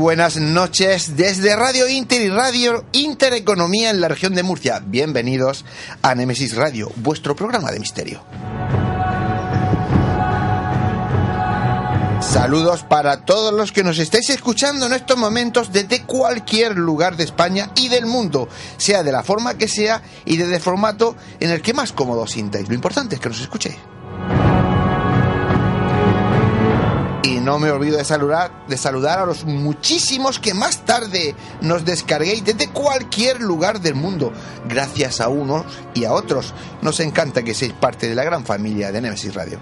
Buenas noches desde Radio Inter y Radio Intereconomía en la región de Murcia. Bienvenidos a Nemesis Radio, vuestro programa de misterio. Saludos para todos los que nos estáis escuchando en estos momentos desde cualquier lugar de España y del mundo, sea de la forma que sea y desde el formato en el que más cómodo os sintáis. Lo importante es que nos escuchéis. No me olvido de saludar, de saludar a los muchísimos que más tarde nos descarguéis desde cualquier lugar del mundo. Gracias a unos y a otros. Nos encanta que seáis parte de la gran familia de Nemesis Radio.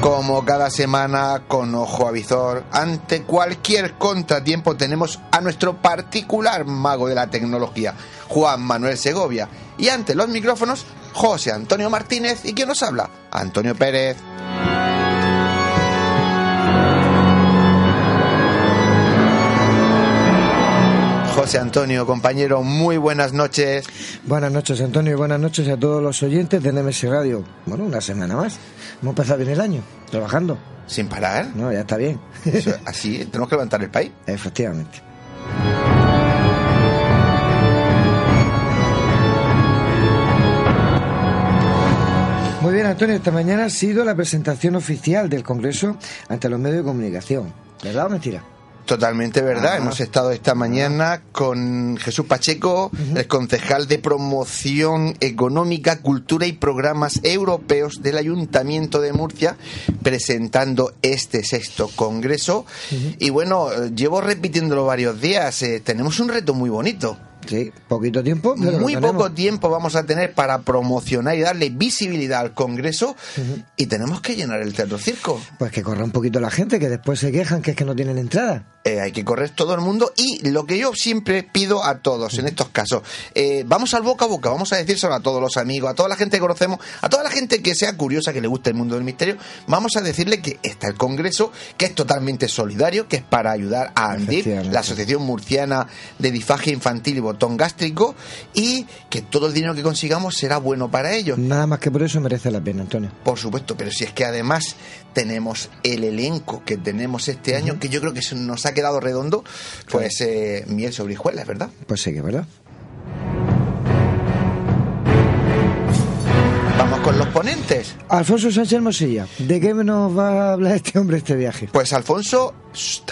Como cada semana, con ojo avizor, ante cualquier contratiempo tenemos a nuestro particular mago de la tecnología, Juan Manuel Segovia. Y ante los micrófonos, José Antonio Martínez y quien nos habla, Antonio Pérez. José Antonio, compañero, muy buenas noches. Buenas noches, Antonio, y buenas noches a todos los oyentes de NMS Radio. Bueno, una semana más. Hemos empezado bien el año, trabajando. Sin parar. No, ya está bien. Eso, así, tenemos que levantar el país. Efectivamente. Bien, Antonio, esta mañana ha sido la presentación oficial del Congreso ante los medios de comunicación. ¿Verdad o mentira? Totalmente verdad. Ah. Hemos estado esta mañana con Jesús Pacheco, el concejal de promoción económica, cultura y programas europeos del Ayuntamiento de Murcia, presentando este sexto congreso. Y bueno, eh, llevo repitiéndolo varios días. eh, tenemos un reto muy bonito. Sí, poquito tiempo. pero Muy poco tiempo vamos a tener para promocionar y darle visibilidad al Congreso y tenemos que llenar el Teatro Circo. Pues que corra un poquito la gente, que después se quejan que es que no tienen entrada. Eh, hay que correr todo el mundo y lo que yo siempre pido a todos en estos casos, eh, vamos al boca a boca, vamos a decírselo a todos los amigos, a toda la gente que conocemos, a toda la gente que sea curiosa, que le guste el mundo del misterio, vamos a decirle que está el Congreso, que es totalmente solidario, que es para ayudar a ANDIP, la Asociación Murciana de Difagia Infantil y Botón Gástrico, y que todo el dinero que consigamos será bueno para ellos. Nada más que por eso merece la pena, Antonio. Por supuesto, pero si es que además tenemos el elenco que tenemos este año, que yo creo que nos ha quedado redondo, pues eh, miel sobre hijuelas, ¿verdad? Pues sí que es verdad. Con los ponentes. Alfonso Sánchez Mosilla, ¿de qué nos va a hablar este hombre este viaje? Pues Alfonso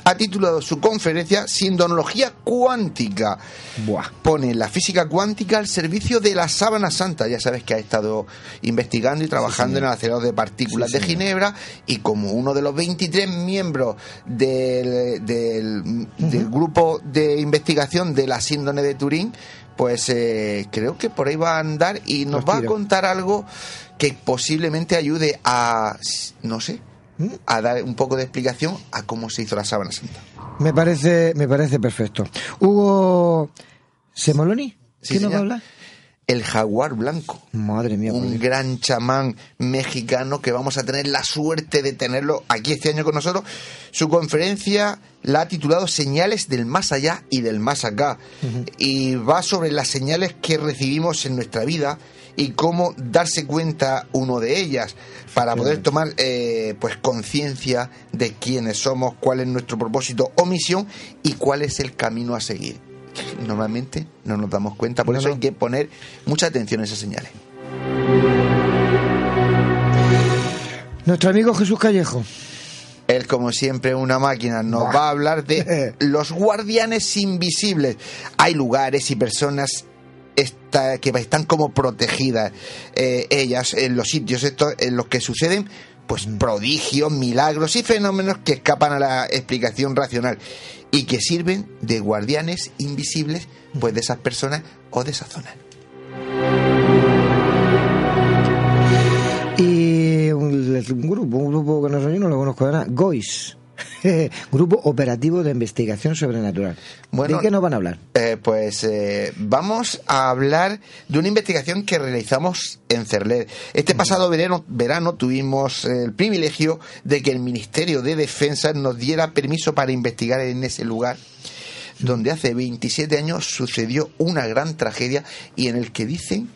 ha titulado su conferencia Sindonología Cuántica. Buah. Pone la física cuántica al servicio de la sábana santa. Ya sabes que ha estado investigando y trabajando en el acelerador de partículas Sí, de. Ginebra y como uno de los 23 miembros del, del, del grupo de investigación de la síndrome de Turín, pues eh, creo que por ahí va a andar y nos Los va a contar algo que posiblemente ayude a, no sé, ¿Mm? a dar un poco de explicación a cómo se hizo la sábana santa. Me parece, me parece perfecto. Hugo Semoloni, Sí, ¿qué nos va a hablar? El jaguar blanco. Madre mía, un Dios. gran chamán mexicano que vamos a tener la suerte de tenerlo aquí este año con nosotros. Su conferencia la ha titulado Señales del más allá y del más acá. Y va sobre las señales que recibimos en nuestra vida y cómo darse cuenta uno de ellas para poder tomar eh, pues conciencia de quiénes somos, cuál es nuestro propósito o misión y cuál es el camino a seguir. Normalmente no nos damos cuenta, por eso hay que poner mucha atención a esas señales. Nuestro amigo Jesús Callejo. Él, como siempre, una máquina, nos va a hablar de los guardianes invisibles. Hay lugares y personas que están como protegidas, eh, ellas, en los sitios estos en los que suceden pues prodigios, milagros y fenómenos que escapan a la explicación racional y que sirven de guardianes invisibles pues de esas personas o de esa zona. Y un, grupo, un grupo que no, yo no lo conozco, era Gois. Grupo Operativo de Investigación Sobrenatural. ¿De qué nos van a hablar? Eh, pues eh, vamos a hablar de una investigación que realizamos en Cerler. Este pasado verano, verano tuvimos el privilegio de que el Ministerio de Defensa nos diera permiso para investigar en ese lugar donde hace 27 años sucedió una gran tragedia y en el que dicen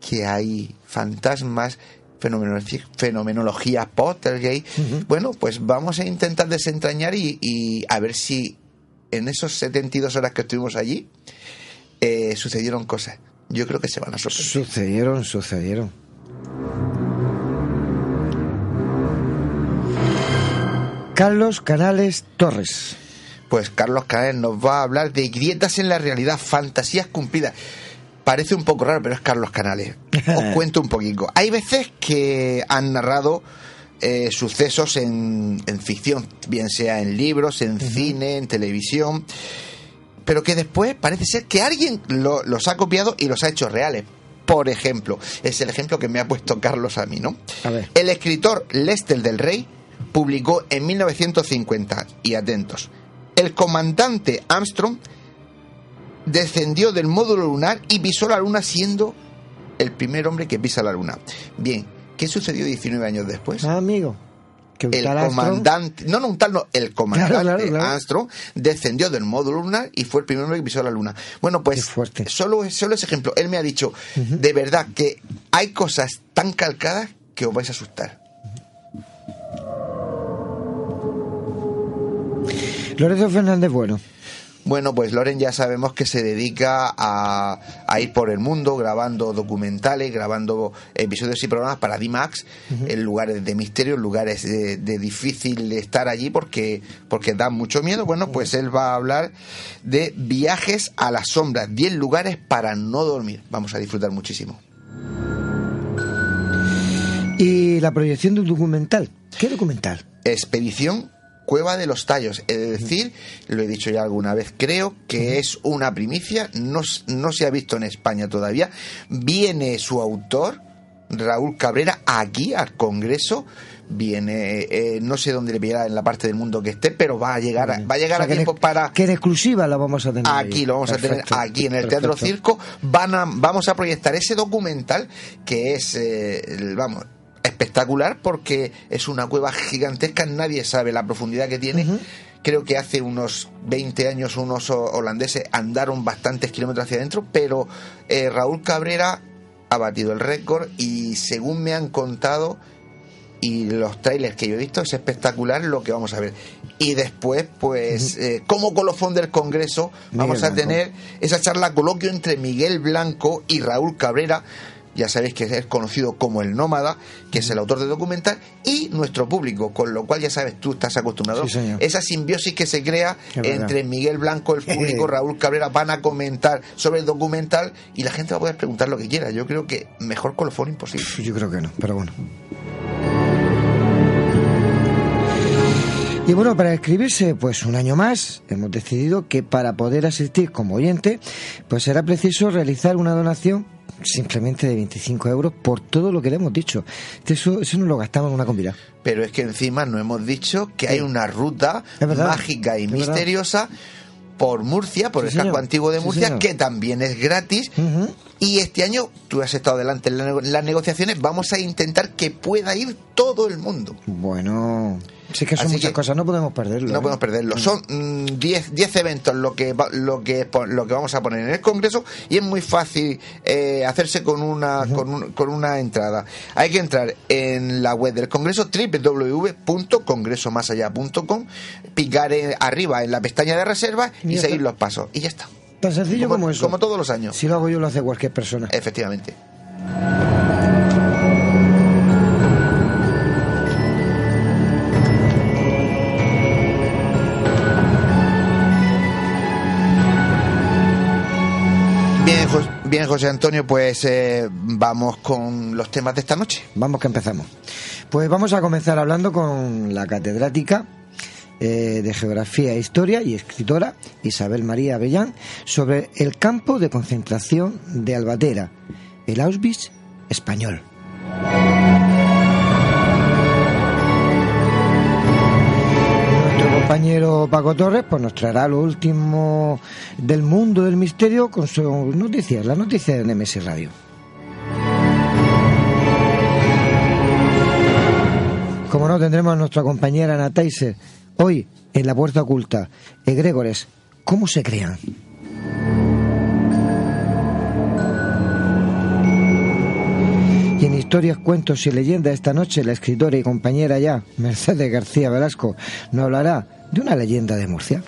que hay fantasmas fenomenología Pottergate. Bueno, pues vamos a intentar desentrañar y, a ver si en esos 72 horas que estuvimos allí eh, sucedieron cosas. Yo creo que se van a sorprender. Sucedieron, sucedieron. Carlos Canales Torres. Pues Carlos Canales nos va a hablar de grietas en la realidad, fantasías cumplidas parece un poco raro, pero es Carlos Canales. Os cuento un poquito. Hay veces que han narrado eh, sucesos en, ficción, bien sea en libros, en cine, en televisión, pero que después parece ser que alguien los ha copiado y los ha hecho reales. Por ejemplo, es el ejemplo que me ha puesto Carlos a mí, ¿no? El escritor Lester del Rey publicó en 1950, y atentos, el comandante Armstrong descendió del módulo lunar y pisó la luna siendo el primer hombre que pisa la luna. Bien, ¿qué sucedió 19 años después? Ah, amigo. el comandante, no, no, un tal no, el comandante Armstrong descendió del módulo lunar y fue el primer hombre que pisó la luna. Bueno, pues solo, solo ese ejemplo. Él me ha dicho, de verdad, que hay cosas tan calcadas que os vais a asustar. Lorenzo Fernández Bueno. Bueno, pues Loren ya sabemos que se dedica a, ir por el mundo grabando documentales, grabando episodios y programas para D-Max en lugares de misterio, en lugares de, difícil estar allí porque, porque da mucho miedo. Bueno, pues él va a hablar de viajes a las sombras, 10 lugares para no dormir. Vamos a disfrutar muchísimo. Y la proyección de un documental. ¿Qué documental? Expedición Cueva de los Tallos. Es decir, lo he dicho ya alguna vez, creo que es una primicia, no, no se ha visto en España todavía. Viene su autor, Raúl Cabrera, aquí al Congreso. Viene eh, no sé dónde le pillará en la parte del mundo que esté pero va a llegar va a llegar a tiempo para que en exclusiva la vamos a tener aquí lo vamos a tener aquí en el Teatro Circo. Van a, vamos a proyectar ese documental que es eh, vamos espectacular porque es una cueva gigantesca, nadie sabe la profundidad que tiene. Creo que hace unos 20 años unos holandeses andaron bastantes kilómetros hacia adentro, pero eh, Raúl Cabrera ha batido el récord y según me han contado y los trailers que yo he visto es espectacular lo que vamos a ver. Y después, pues, eh, como colofón del Congreso, vamos a tener esa charla coloquio entre Miguel Blanco y Raúl Cabrera ya sabéis que es conocido como el nómada, que es el autor de documental, y nuestro público, con lo cual ya sabes, tú estás acostumbrado. Esa simbiosis que se crea entre Miguel Blanco, el público, Raúl Cabrera, van a comentar sobre el documental y la gente va a poder preguntar lo que quiera. Yo creo que mejor colofón imposible. Yo creo que no, pero bueno. Y bueno, para escribirse pues un año más, hemos decidido que para poder asistir como oyente, pues será preciso realizar una donación simplemente de 25 euros por todo lo que le hemos dicho. Eso, eso no lo gastamos en una comida. Pero es que encima no hemos dicho que hay una ruta mágica y misteriosa por Murcia, por el casco antiguo de Murcia, que también es gratis. Y este año, tú has estado adelante en las negociaciones, vamos a intentar que pueda ir todo el mundo. Bueno. Sí que son muchas cosas, no podemos perderlo. No ¿eh? podemos perderlo. Mm. Son 10 mm, eventos lo que, lo, que, lo que vamos a poner en el Congreso y es muy fácil eh, hacerse con una, con, con, una entrada. Hay que entrar en la web del Congreso www.congresomasallá.com, picar arriba en la pestaña de reserva y, seguir los pasos. Y ya está. Tan sencillo como, eso. Como todos los años. Si lo hago yo, lo hace cualquier persona. Efectivamente. Bien, José Antonio, pues eh, vamos con los temas de esta noche. Vamos que empezamos. Pues vamos a comenzar hablando con la catedrática eh, de Geografía e Historia y escritora Isabel María Avellán sobre el campo de concentración de Albatera, el Auschwitz español. compañero Paco Torres pues nos traerá lo último del mundo del misterio con sus noticias, las noticias de Nemesis Radio. Como no, tendremos a nuestra compañera Ana hoy en la puerta oculta. Egregores, ¿cómo se crean? Y en historias, cuentos y leyendas esta noche la escritora y compañera ya, Mercedes García Velasco, nos hablará de una leyenda de Murcia.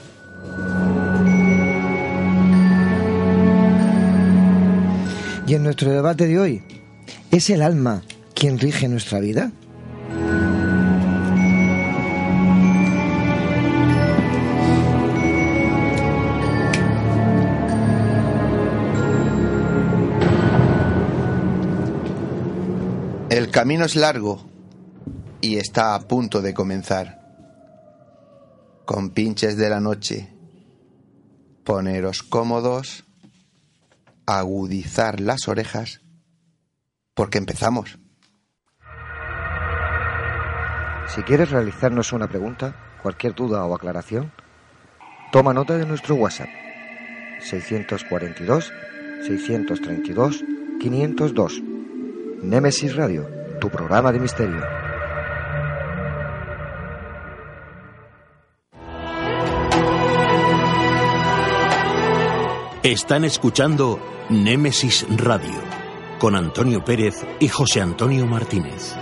Y en nuestro debate de hoy, ¿es el alma quien rige nuestra vida? El camino es largo y está a punto de comenzar. Con pinches de la noche, poneros cómodos, agudizar las orejas, porque empezamos. Si quieres realizarnos una pregunta, cualquier duda o aclaración, toma nota de nuestro WhatsApp 642 632 502. Nemesis Radio tu programa de misterio. Están escuchando Némesis Radio con Antonio Pérez y José Antonio Martínez.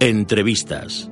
Entrevistas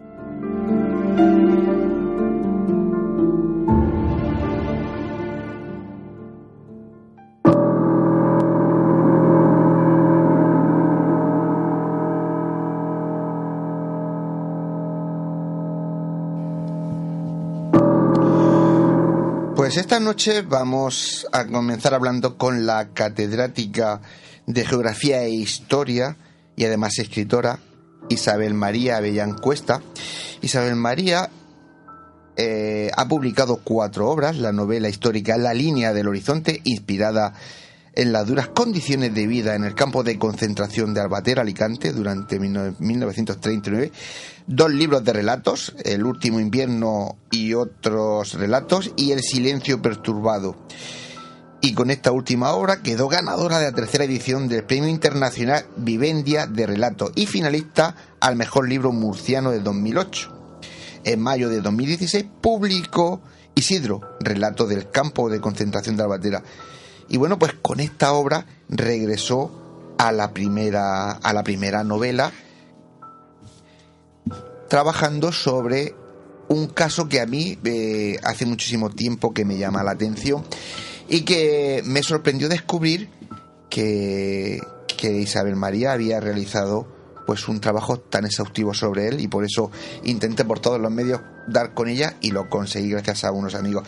Noche vamos a comenzar hablando con la catedrática de Geografía e Historia y además escritora Isabel María Avellán Cuesta. Isabel María eh, ha publicado cuatro obras, la novela histórica La línea del horizonte, inspirada en las duras condiciones de vida en el campo de concentración de Albatera, Alicante, durante 1939. Dos libros de relatos, El último invierno y otros relatos, y El silencio perturbado. Y con esta última obra quedó ganadora de la tercera edición del Premio Internacional Vivendia de Relatos y finalista al mejor libro murciano de 2008. En mayo de 2016 publicó Isidro, relato del campo de concentración de Albatera y bueno, pues con esta obra regresó a la primera, a la primera novela, trabajando sobre un caso que a mí eh, hace muchísimo tiempo que me llama la atención y que me sorprendió descubrir que, que Isabel María había realizado pues un trabajo tan exhaustivo sobre él y por eso intenté por todos los medios dar con ella y lo conseguí gracias a unos amigos.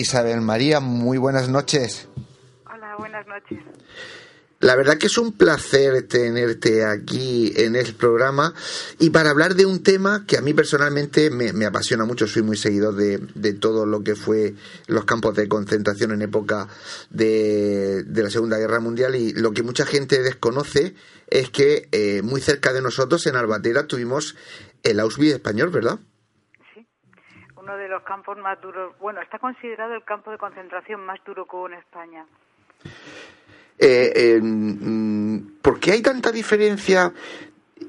Isabel María, muy buenas noches. Hola, buenas noches. La verdad que es un placer tenerte aquí en el programa y para hablar de un tema que a mí personalmente me, apasiona mucho. Soy muy seguidor de, todo lo que fue los campos de concentración en época de, la Segunda Guerra Mundial y lo que mucha gente desconoce es que eh, muy cerca de nosotros, en Albatera, tuvimos el Auschwitz español, ¿verdad? Uno de los campos más duros. Bueno, está considerado el campo de concentración más duro que hubo en España. Eh, mm, ¿Por qué hay tanta diferencia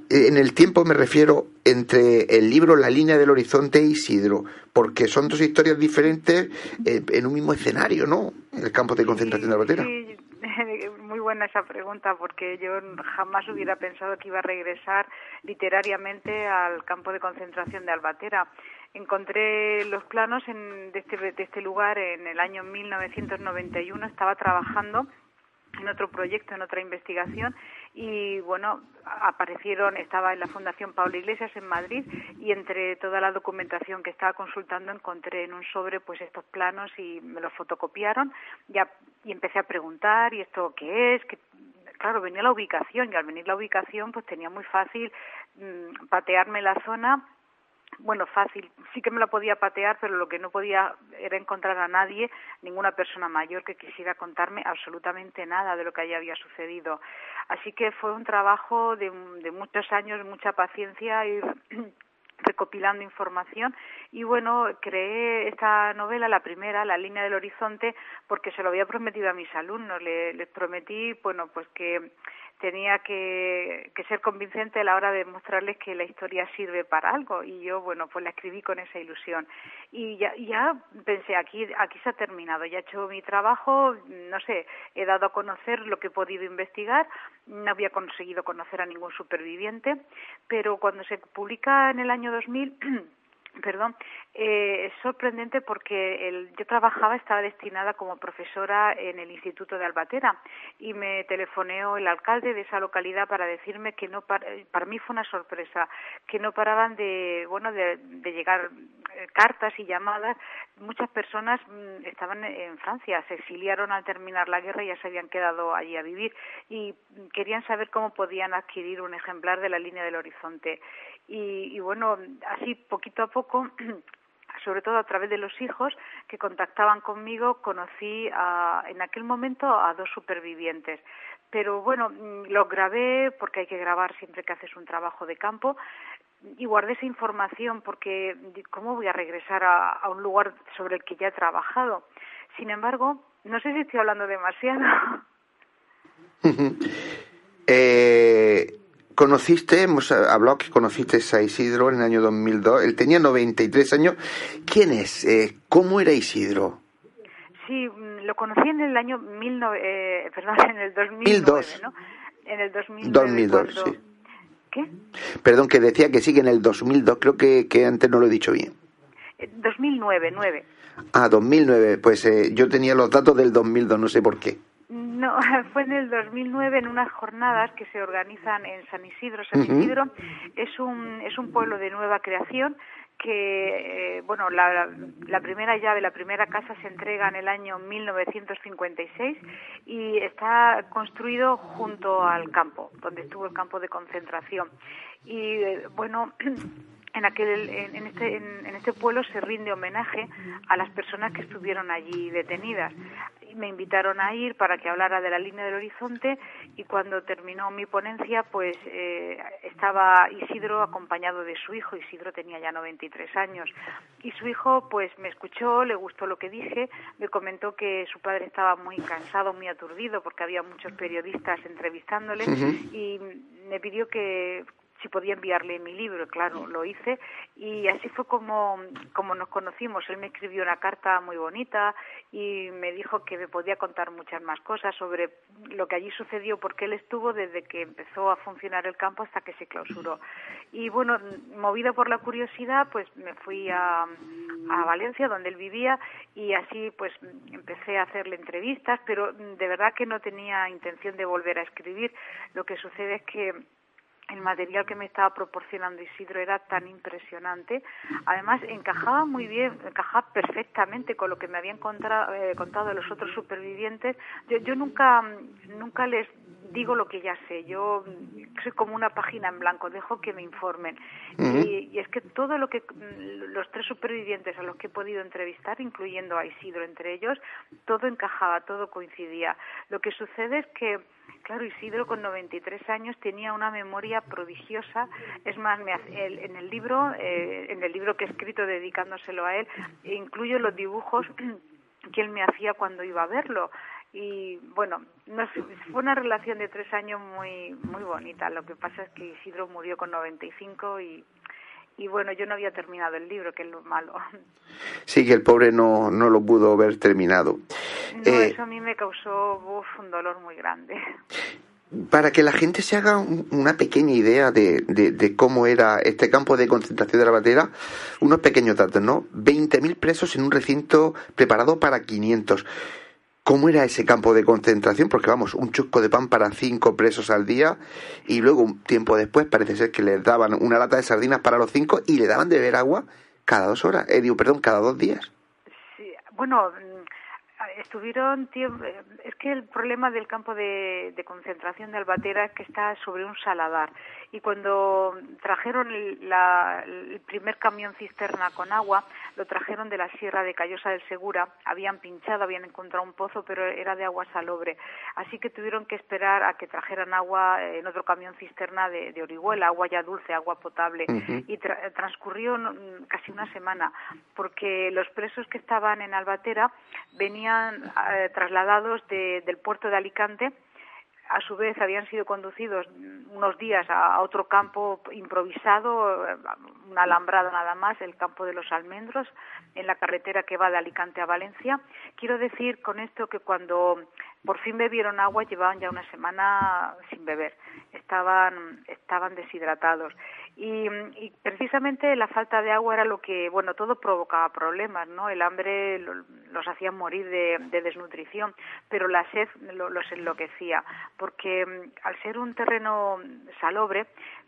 en el tiempo me refiero entre el libro La línea del horizonte e Isidro, porque son dos historias diferentes eh, en un mismo escenario, ¿no? El campo de concentración de Albatera. Sí, muy buena esa pregunta, porque yo jamás hubiera pensado que iba a regresar literariamente al campo de concentración de Albatera. Encontré los planos en, de, este, de este lugar en el año 1991, estaba trabajando en otro proyecto, en otra investigación y bueno, aparecieron, estaba en la Fundación Pablo Iglesias en Madrid y entre toda la documentación que estaba consultando encontré en un sobre pues estos planos y me los fotocopiaron. Ya, y empecé a preguntar y esto qué es, que claro, venía la ubicación y al venir la ubicación pues tenía muy fácil mm, patearme la zona bueno, fácil, sí que me la podía patear, pero lo que no podía era encontrar a nadie, ninguna persona mayor que quisiera contarme absolutamente nada de lo que allí había sucedido. Así que fue un trabajo de, muchos años, mucha paciencia, ir recopilando información. Y bueno, creé esta novela, la primera, La línea del horizonte, porque se lo había prometido a mis alumnos, les prometí, bueno, pues que tenía que, ser convincente a la hora de mostrarles que la historia sirve para algo. Y yo bueno pues la escribí con esa ilusión. Y ya, ya pensé aquí aquí se ha terminado. Ya he hecho mi trabajo no sé he dado a conocer lo que he podido investigar. No había conseguido conocer a ningún superviviente. Pero cuando se publica en el año 2000 perdón, eh, es sorprendente porque el, yo trabajaba, estaba destinada como profesora en el Instituto de Albatera y me telefoneó el alcalde de esa localidad para decirme que no, para, para mí fue una sorpresa, que no paraban de, bueno, de, de llegar eh, cartas y llamadas. Muchas personas mm, estaban en Francia, se exiliaron al terminar la guerra y ya se habían quedado allí a vivir y querían saber cómo podían adquirir un ejemplar de la línea del horizonte. Y, y bueno, así poquito a poco sobre todo a través de los hijos que contactaban conmigo, conocí a, en aquel momento a dos supervivientes. Pero bueno, mm, los grabé porque hay que grabar siempre que haces un trabajo de campo y guardé esa información porque ¿cómo voy a regresar a, un lugar sobre el que ya he trabajado? Sin embargo, no sé si estoy hablando demasiado. eh, conociste, hemos hablado que conociste a Isidro en el año 2002, él tenía 93 años. ¿Quién es? Eh, ¿Cómo era Isidro? Sí, mm, lo conocí en el año mil eh, perdón, en el 2002, ¿no? En el 2002, sí. ¿Qué? Perdón, que decía que sí, que en el 2002, creo que, que antes no lo he dicho bien. 2009, eh, 9. Ah, 2009, pues eh, yo tenía los datos del 2002, no sé por qué. No, fue en el 2009 en unas jornadas que se organizan en San Isidro. San Isidro es un es un pueblo de nueva creación que, eh, bueno, la, la, primera llave, la primera casa se entrega en el año 1956 y está construido junto al campo, donde estuvo el campo de concentración. Y, eh, bueno, en aquel en este en, este pueblo se rinde homenaje a las personas que estuvieron allí detenidas. Me invitaron a ir para que hablara de la línea del horizonte y cuando terminó mi ponencia pues eh, estaba Isidro acompañado de su hijo. Isidro tenía ya 93 años. Y su hijo pues me escuchó le gustó lo que dije me comentó que su padre estaba muy cansado muy aturdido porque había muchos periodistas entrevistándole y me pidió que si podía enviarle mi libro, claro, lo hice y así fue como, como nos conocimos. Él me escribió una carta muy bonita y me dijo que me podía contar muchas más cosas sobre lo que allí sucedió, porque él estuvo desde que empezó a funcionar el campo hasta que se clausuró. Y bueno, movida por la curiosidad, pues me fui a, a Valencia, donde él vivía, y así pues empecé a hacerle entrevistas, pero de verdad que no tenía intención de volver a escribir. Lo que sucede es que el material que me estaba proporcionando Isidro era tan impresionante. Además, encajaba muy bien, encajaba perfectamente con lo que me habían eh, contado los otros supervivientes. Yo, yo nunca, nunca les digo lo que ya sé. Yo soy como una página en blanco, dejo que me informen. y, y, es que todo lo que los tres supervivientes a los que he podido entrevistar, incluyendo a Isidro entre ellos, todo encajaba, todo coincidía. Lo que sucede es que Claro, Isidro con 93 años tenía una memoria prodigiosa. Es más, en el libro, eh, en el libro que he escrito dedicándoselo a él, incluyo los dibujos que él me hacía cuando iba a verlo y bueno, fue una relación de tres años muy muy bonita. Lo que pasa es que Isidro murió con 95 y y bueno, yo no había terminado el libro, que es lo malo. Sí, que el pobre no, no lo pudo haber terminado. No, eh, eso a mí me causó un dolor muy grande. Para que la gente se haga una pequeña idea de, de, de, cómo era este campo de concentración de la batera, unos pequeños datos, ¿no? 20.000 presos en un recinto preparado para 500 cómo era ese campo de concentración, porque vamos, un chusco de pan para cinco presos al día y luego un tiempo después parece ser que les daban una lata de sardinas para los cinco y le daban de beber agua cada dos horas, eh, perdón, cada dos días. Bueno, mm, estuvieron tiempo, eh, es que el problema del campo de concentración de Albatera es que está sobre un saladar y cuando trajeron el, primer camión cisterna con agua, lo trajeron de la sierra de Callosa del Segura, habían pinchado, habían encontrado un pozo, pero era de agua salobre, así que tuvieron que esperar a que trajeran agua en otro camión cisterna de, Orihuela, agua ya dulce, agua potable, y transcurrió casi una semana, porque los presos que estaban en Albatera venían eh, trasladados del puerto de Alicante, a su vez habían sido conducidos unos días a, otro campo improvisado, una alambrada nada más, el campo de los almendros, en la carretera que va de Alicante a Valencia. Quiero decir con esto que cuando por fin bebieron agua llevaban ya una semana sin beber, estaban, estaban deshidratados. Y, precisamente la falta de agua era lo que, bueno, todo provocaba problemas, ¿no? El hambre los hacía morir de, desnutrición, pero la sed los enloquecía, porque mm, al ser un terreno salobre,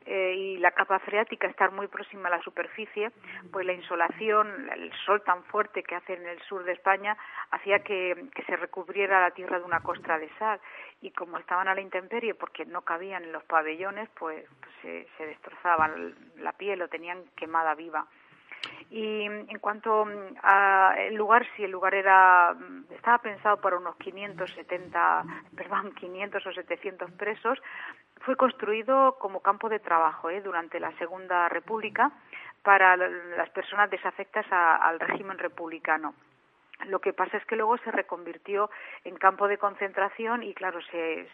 eh, y la capa freática estar muy próxima a la superficie, pues la insolación, el sol tan fuerte que hace en el sur de España, hacía que, se recubriera la tierra de una costra de sal. Y como estaban a la intemperie, porque no cabían en los pabellones, pues, pues se, destrozaban la piel o tenían quemada viva. Y en cuanto al lugar, si el lugar era estaba pensado para unos 570, perdón, 500 o 700 presos, fue construido como campo de trabajo ¿eh? durante la Segunda República para las personas desafectas al régimen republicano. Lo que pasa es que luego se reconvirtió en campo de concentración y, claro, se,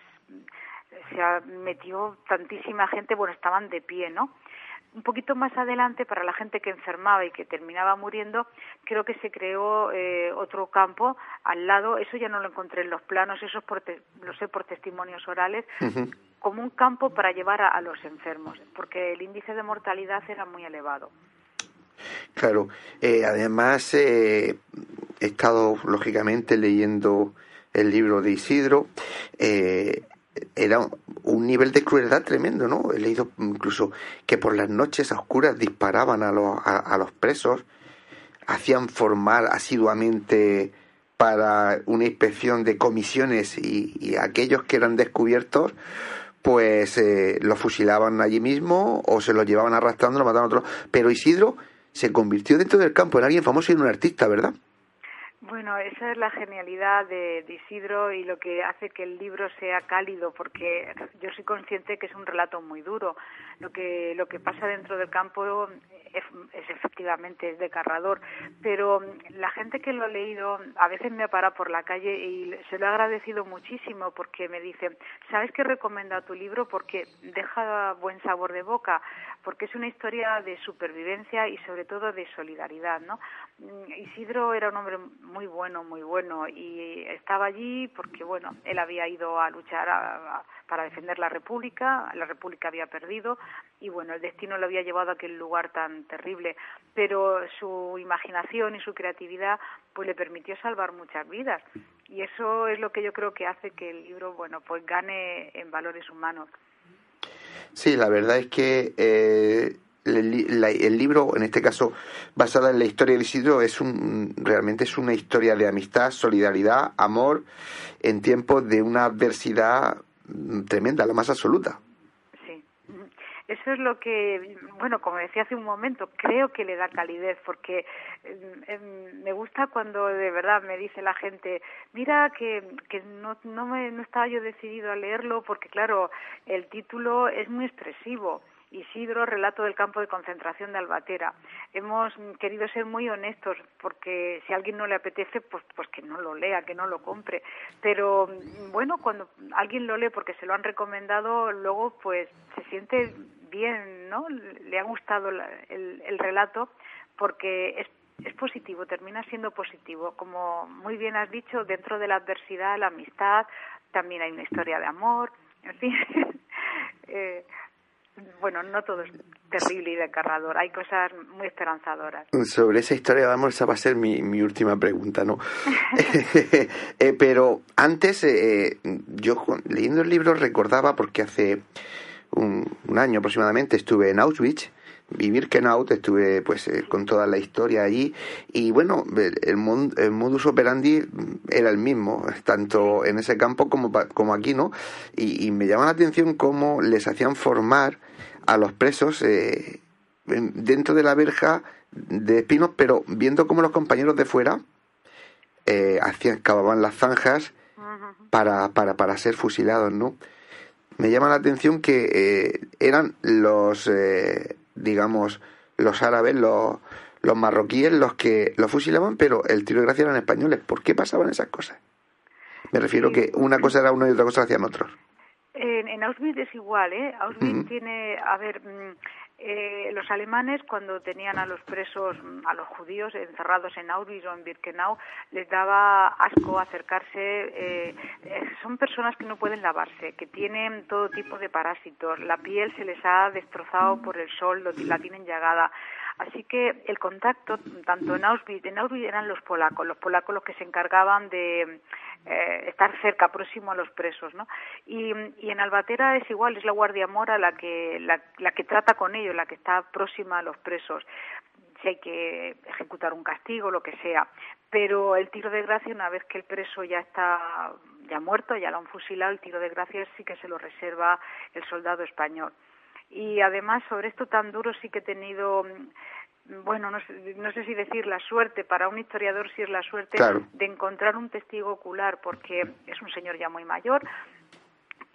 se metió tantísima gente, bueno, estaban de pie, ¿no? un poquito más adelante, para la gente que enfermaba y que terminaba muriendo, creo que se creó eh, otro campo al lado, eso ya no lo encontré en los planos, eso lo sé por testimonios orales, como un campo para llevar a, los enfermos, porque el índice de mortalidad era muy elevado. Claro, eh, además eh, he estado lógicamente leyendo el libro de Isidro. Eh, era un nivel de crueldad tremendo, ¿no? He leído incluso que por las noches oscuras disparaban a los, a, los presos, hacían formar asiduamente para una inspección de comisiones y, aquellos que eran descubiertos, pues eh, los fusilaban allí mismo o se los llevaban arrastrando, lo mataban a otros. Pero Isidro se convirtió dentro del campo en alguien famoso y en un artista, ¿verdad? Bueno, esa es la genialidad de, Isidro y lo que hace que el libro sea cálido, porque yo soy consciente que es un relato muy duro. Lo que lo que pasa dentro del campo es, efectivamente es pero la gente que lo ha leído a veces me para por la calle y se lo he agradecido muchísimo porque me dicen, ¿sabes qué recomienda tu libro? Porque deja buen sabor de boca, porque es una historia de supervivencia y sobre todo de solidaridad, ¿no? Isidro era un hombre muy bueno, muy bueno y estaba allí porque, bueno, él había ido a luchar para defender la República, la República había perdido y, bueno, el destino lo había llevado a aquel lugar tan terrible, pero su imaginación y su creatividad pues le permitió salvar muchas vidas y eso es lo que yo creo que hace que el libro, bueno, pues gane en valores humanos. Sí, la verdad es que eh, el, libro, en este caso basado en la historia de Isidro, es un, realmente es una historia de amistad, solidaridad, amor en tiempos de una adversidad tremenda, la más absoluta. Sí, eso es lo que, bueno, como decía hace un momento, creo que le da calidez, porque em, em, me gusta cuando de verdad me dice la gente, mira que, que no, no, me, no estaba yo decidido a leerlo, porque claro, el título es muy expresivo Isidro, relato del campo de concentración de Albatera. Hemos querido ser muy honestos porque si a alguien no le apetece, pues, pues que no lo lea, que no lo compre. Pero bueno, cuando alguien lo lee porque se lo han recomendado, luego pues se siente bien, ¿no? Le ha gustado el, el relato porque es es positivo, termina siendo positivo. Como muy bien has dicho, dentro de la adversidad, la amistad, también hay una historia de amor, en fin. eh, bueno, no todo es terrible y desgarrador, hay cosas muy esperanzadoras. Sobre esa historia vamos, esa va a ser mi, mi última pregunta, ¿no? Eh, pero antes, eh, yo leyendo el libro recordaba, porque hace un, año aproximadamente estuve en Auschwitz, vivir Birkenau, estuve pues eh, con toda la historia allí y bueno, el, modus operandi era el mismo, tanto en ese campo como, como aquí, ¿no? Y, me llama la atención cómo les hacían formar a los presos eh, dentro de la verja de espinos, pero viendo cómo los compañeros de fuera eh, hacían, cavaban las zanjas para, para, para ser fusilados, ¿no? Me llama la atención que eh, eran los, digamos, los árabes, los, los marroquíes los que los fusilaban, pero el tiro de gracia eran españoles. ¿Por qué pasaban esas cosas? Me refiero que una cosa era uno y otra cosa hacían otros. En, en Auschwitz es igual, ¿eh? Auschwitz tiene, a ver, mm, eh, los alemanes cuando tenían a los presos, mm, a los judíos encerrados en Auschwitz o en Birkenau, les daba asco acercarse. Eh, eh, son personas que no pueden lavarse, que tienen todo tipo de parásitos. La piel se les ha destrozado por el sol, la tienen llagada. Así que el contacto, tanto en Auschwitz, en Auschwitz eran los polacos, los polacos los que se encargaban de eh, estar cerca, próximo a los presos, ¿no? Y, en Albatera es igual, es la Guardia Mora la que, la, la que trata con ellos, la que está próxima a los presos si hay que ejecutar un castigo, lo que sea. Pero el tiro de gracia, una vez que el preso ya está ya muerto, ya lo han fusilado, el tiro de gracia sí que se lo reserva el soldado español. Y además, sobre esto tan duro sí que he tenido bueno, no sé, no sé si decir la suerte, para un historiador sí es la suerte de encontrar un testigo ocular, porque es un señor ya muy mayor,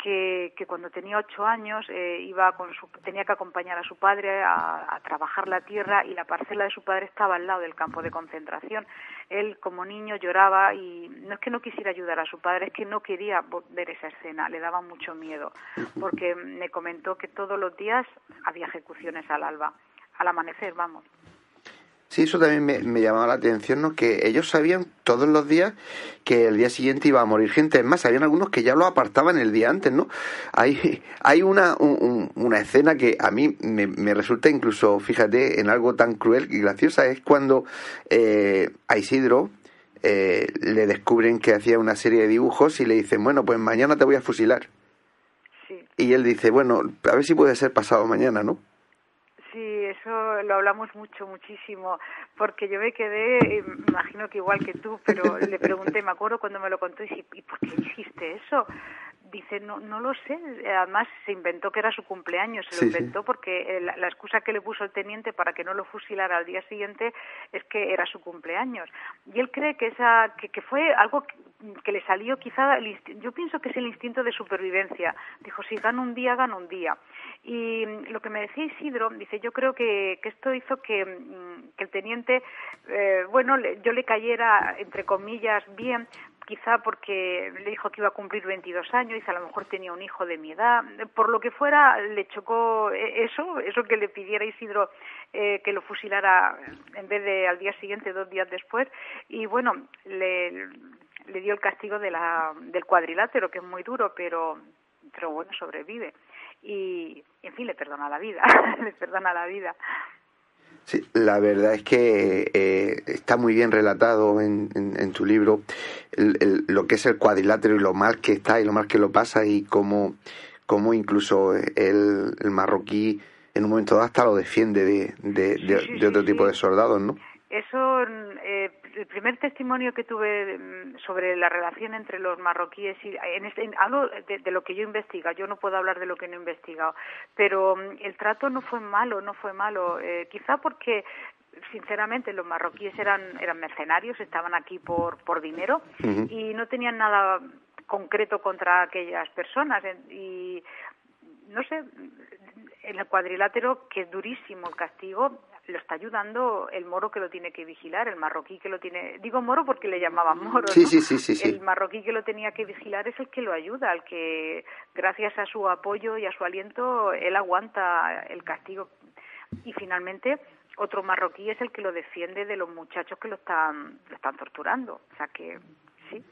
que, que cuando tenía ocho años eh, iba con su, tenía que acompañar a su padre a, a, trabajar la tierra y la parcela de su padre estaba al lado del campo de concentración. Él como niño lloraba y no es que no quisiera ayudar a su padre, es que no quería ver esa escena, le daba mucho miedo, porque me comentó que todos los días había ejecuciones al alba, al amanecer, vamos. Sí, eso también me, me, llamaba la atención, ¿no? Que ellos sabían todos los días que el día siguiente iba a morir gente. Es más, habían algunos que ya lo apartaban el día antes, ¿no? Hay, hay una, una escena que a mí me, resulta incluso, fíjate, en algo tan cruel y graciosa. Es cuando eh, a Isidro eh, le descubren que hacía una serie de dibujos y le dicen, bueno, pues mañana te voy a fusilar. Sí. Y él dice, bueno, a ver si puede ser pasado mañana, ¿no? Sí, eso lo hablamos mucho, muchísimo, porque yo me quedé, imagino que igual que tú, pero le pregunté, me acuerdo cuando me lo contó, y, ¿y por qué hiciste eso? Dice, no, no lo sé. Además, se inventó que era su cumpleaños. Se lo inventó porque la, la, excusa que le puso el teniente para que no lo fusilara al día siguiente es que era su cumpleaños. Y él cree que, esa, que, que fue algo que, que, le salió quizá. Yo pienso que es el instinto de supervivencia. Dijo, si gano un día, gano un día. Y lo que me decía Isidro, dice, yo creo que, que esto hizo que, que el teniente, eh, bueno, le, yo le cayera, entre comillas, bien, quizá porque le dijo que iba a cumplir 22 años y a lo mejor tenía un hijo de mi edad, por lo que fuera le chocó eso, eso que le pidiera Isidro eh, que lo fusilara en vez de al día siguiente, dos días después, y bueno, le, le dio el castigo de la, del cuadrilátero, que es muy duro, pero, pero bueno, sobrevive. Y, en fin, le perdona la vida, le perdona la vida. Sí, la verdad es que eh, está muy bien relatado en, en, tu libro el, el, lo que es el cuadrilátero y lo mal que está y lo mal que lo pasa y cómo, como incluso el, marroquí en un momento dado hasta lo defiende de, de, otro tipo de soldados, ¿no? Eso, eh, el primer testimonio que tuve mm, sobre la relación entre los marroquíes y en, este, algo de, lo que yo investigo, yo no puedo hablar de lo que no he investigado, pero mm, el trato no fue malo, no fue malo, eh, quizá porque sinceramente los marroquíes eran eran mercenarios, estaban aquí por por dinero y no tenían nada concreto contra aquellas personas y no sé en el cuadrilátero que es durísimo el castigo lo está ayudando el moro que lo tiene que vigilar, el marroquí que lo tiene, digo moro porque le llamaban moro, sí, sí, sí, sí, el marroquí que lo tenía que vigilar es el que lo ayuda, el que gracias a su apoyo y a su aliento él aguanta el castigo. Y finalmente otro marroquí es el que lo defiende de los muchachos que lo están lo están torturando, o sea que sí.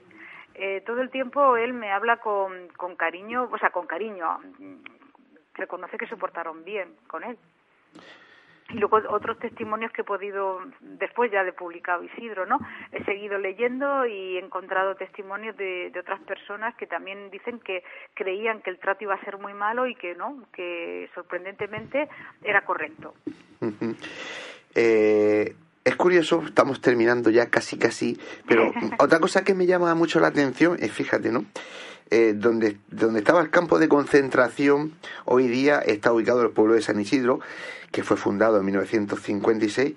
Eh, todo el tiempo él me habla con, con cariño, o sea, con cariño, reconoce que se portaron bien con él y luego otros testimonios que he podido, después ya de publicado Isidro, ¿no? He seguido leyendo y he encontrado testimonios de, otras personas que también dicen que creían que el trato iba a ser muy malo y que no, que sorprendentemente era correcto. Eh, es curioso, estamos terminando ya casi casi, pero otra cosa que me llama mucho la atención es, fíjate, ¿no? Eh, donde, donde estaba el campo de concentración, hoy día está ubicado el pueblo de San Isidro, que fue fundado en 1956.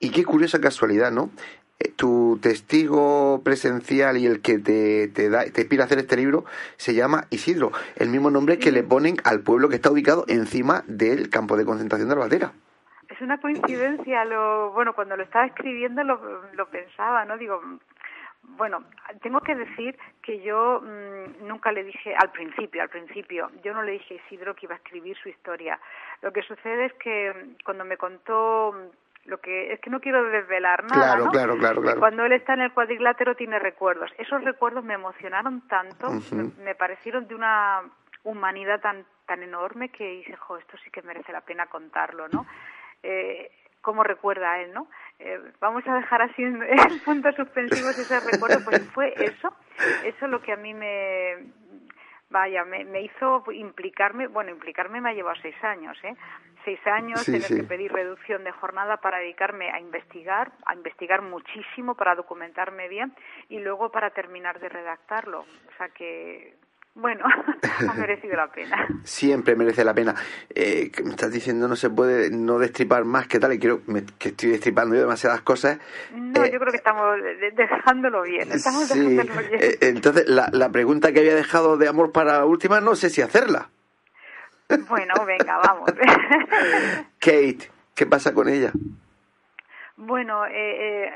Y qué curiosa casualidad, ¿no? Eh, tu testigo presencial y el que te, te, da, te inspira a hacer este libro se llama Isidro, el mismo nombre que le ponen al pueblo que está ubicado encima del campo de concentración de Albatera. Es una coincidencia, lo, bueno, cuando lo estaba escribiendo lo, lo pensaba, ¿no? Digo, bueno, tengo que decir que yo mm, nunca le dije al principio, al principio, yo no le dije a Isidro que iba a escribir su historia. Lo que sucede es que mm, cuando me contó mm, lo que es que no quiero desvelar nada, claro, claro, claro, claro. Cuando él está en el cuadrilátero tiene recuerdos. Esos recuerdos me emocionaron tanto, me, parecieron de una humanidad tan tan enorme que dije, jo, esto sí que merece la pena contarlo, ¿no? Eh, cómo recuerda a él, ¿no? Eh, vamos a dejar así en, puntos suspensivos ese recuerdo, pues fue eso, eso lo que a mí me, vaya, me, me hizo implicarme, bueno, implicarme me ha llevado seis años, ¿eh? Seis años, tener que pedir reducción de jornada para dedicarme a investigar, a investigar muchísimo, para documentarme bien y luego para terminar de redactarlo. O sea que bueno, ha merecido la pena. Siempre merece la pena. Eh, me estás diciendo no se puede no destripar más, ¿qué tal? Y quiero que estoy destripando yo demasiadas cosas. No, eh, yo creo que estamos dejándolo bien. Estamos dejándolo bien. Eh, entonces, la, la pregunta que había dejado de amor para última, no sé si hacerla. Bueno, venga, vamos. Kate, ¿qué pasa con ella? Bueno, eh,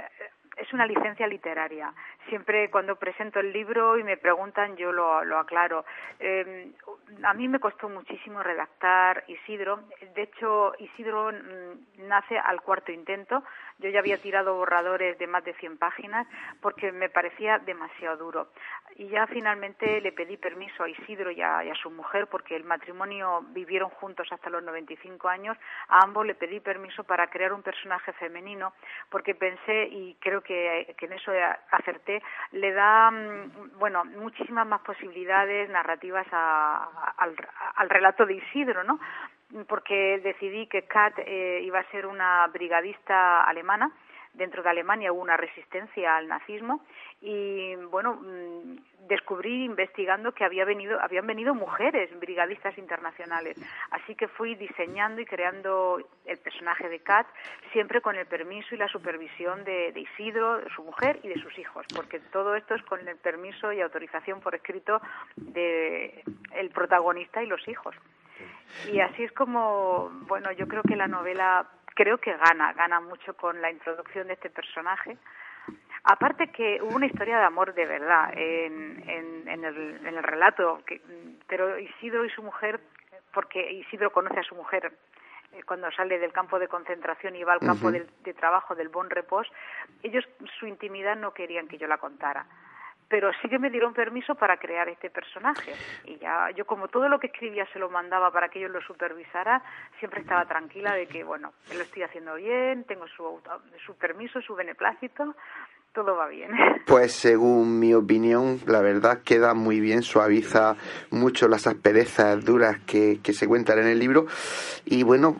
es una licencia literaria. Siempre cuando presento el libro y me preguntan, yo lo, lo aclaro. Eh, a mí me costó muchísimo redactar Isidro. De hecho, Isidro mm, nace al cuarto intento. Yo ya había tirado borradores de más de 100 páginas porque me parecía demasiado duro. Y ya finalmente le pedí permiso a Isidro y a, su mujer porque el matrimonio vivieron juntos hasta los 95 años. A ambos le pedí permiso para crear un personaje femenino porque pensé, y creo que, en eso acerté, le da, mm, bueno, muchísimas más posibilidades narrativas al, al relato de Isidro, ¿no? porque decidí que Kat eh, iba a ser una brigadista alemana. Dentro de Alemania hubo una resistencia al nazismo y bueno mm, descubrí investigando que había venido habían venido mujeres brigadistas internacionales. Así que fui diseñando y creando el personaje de Kat siempre con el permiso y la supervisión de, de Isidro su mujer y de sus hijos porque todo esto es con el permiso y autorización por escrito de el protagonista y los hijos. Y así es como, bueno, yo creo que la novela, creo que gana, gana mucho con la introducción de este personaje. Aparte que hubo una historia de amor de verdad en, en, el, en el relato, que, pero Isidro y su mujer, porque Isidro conoce a su mujer eh, cuando sale del campo de concentración y va al campo de, de, trabajo del Bon Repos, ellos su intimidad no querían que yo la contara pero sí que me dieron permiso para crear este personaje. Y ya yo como todo lo que escribía se lo mandaba para que ellos lo supervisara, siempre estaba tranquila de que, bueno, lo estoy haciendo bien, tengo su, su permiso, su beneplácito todo va bien. Pues según mi opinión, la verdad queda muy bien, suaviza mucho las asperezas duras que, que se cuentan en el libro. Y bueno,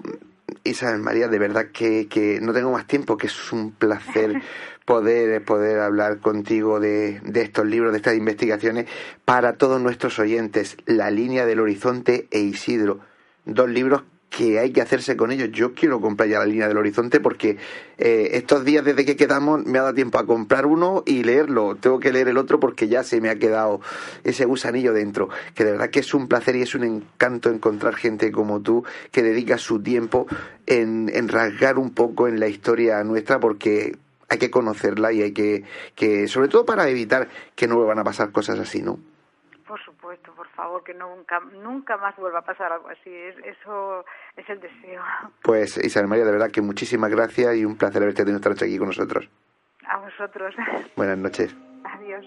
Isabel María, de verdad que, que no tengo más tiempo, que es un placer poder, poder hablar contigo de, de, estos libros, de estas investigaciones, para todos nuestros oyentes, La línea del horizonte e Isidro, dos libros que hay que hacerse con ellos. Yo quiero comprar ya la línea del horizonte porque eh, estos días desde que quedamos me ha dado tiempo a comprar uno y leerlo. Tengo que leer el otro porque ya se me ha quedado ese gusanillo dentro. Que de verdad que es un placer y es un encanto encontrar gente como tú que dedica su tiempo en, en rasgar un poco en la historia nuestra porque hay que conocerla y hay que, que, sobre todo para evitar que no vuelvan a pasar cosas así, ¿no? Por supuesto, por favor, que nunca, nunca más vuelva a pasar algo así. eso es el deseo. Pues Isabel María, de verdad que muchísimas gracias y un placer haberte tenido esta noche aquí con nosotros. A vosotros. Buenas noches. Adiós.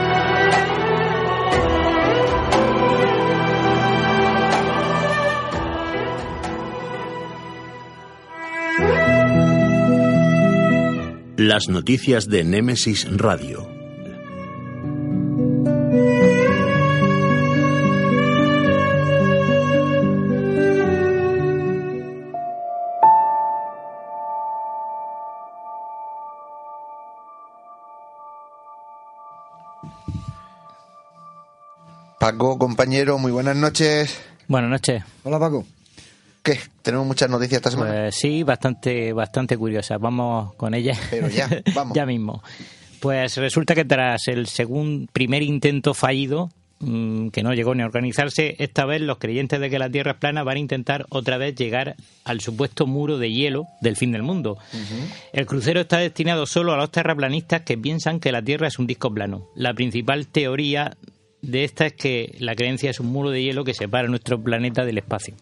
Las noticias de Némesis Radio. Paco, compañero, muy buenas noches. Buenas noches. Hola, Paco. ¿Qué? ¿Tenemos muchas noticias esta semana? Pues sí, bastante, bastante curiosas. Vamos con ellas. Pero ya, vamos. ya mismo. Pues resulta que tras el segundo, primer intento fallido, mmm, que no llegó ni a organizarse, esta vez los creyentes de que la Tierra es plana van a intentar otra vez llegar al supuesto muro de hielo del fin del mundo. Uh -huh. El crucero está destinado solo a los terraplanistas que piensan que la Tierra es un disco plano. La principal teoría de esta es que la creencia es un muro de hielo que separa nuestro planeta del espacio.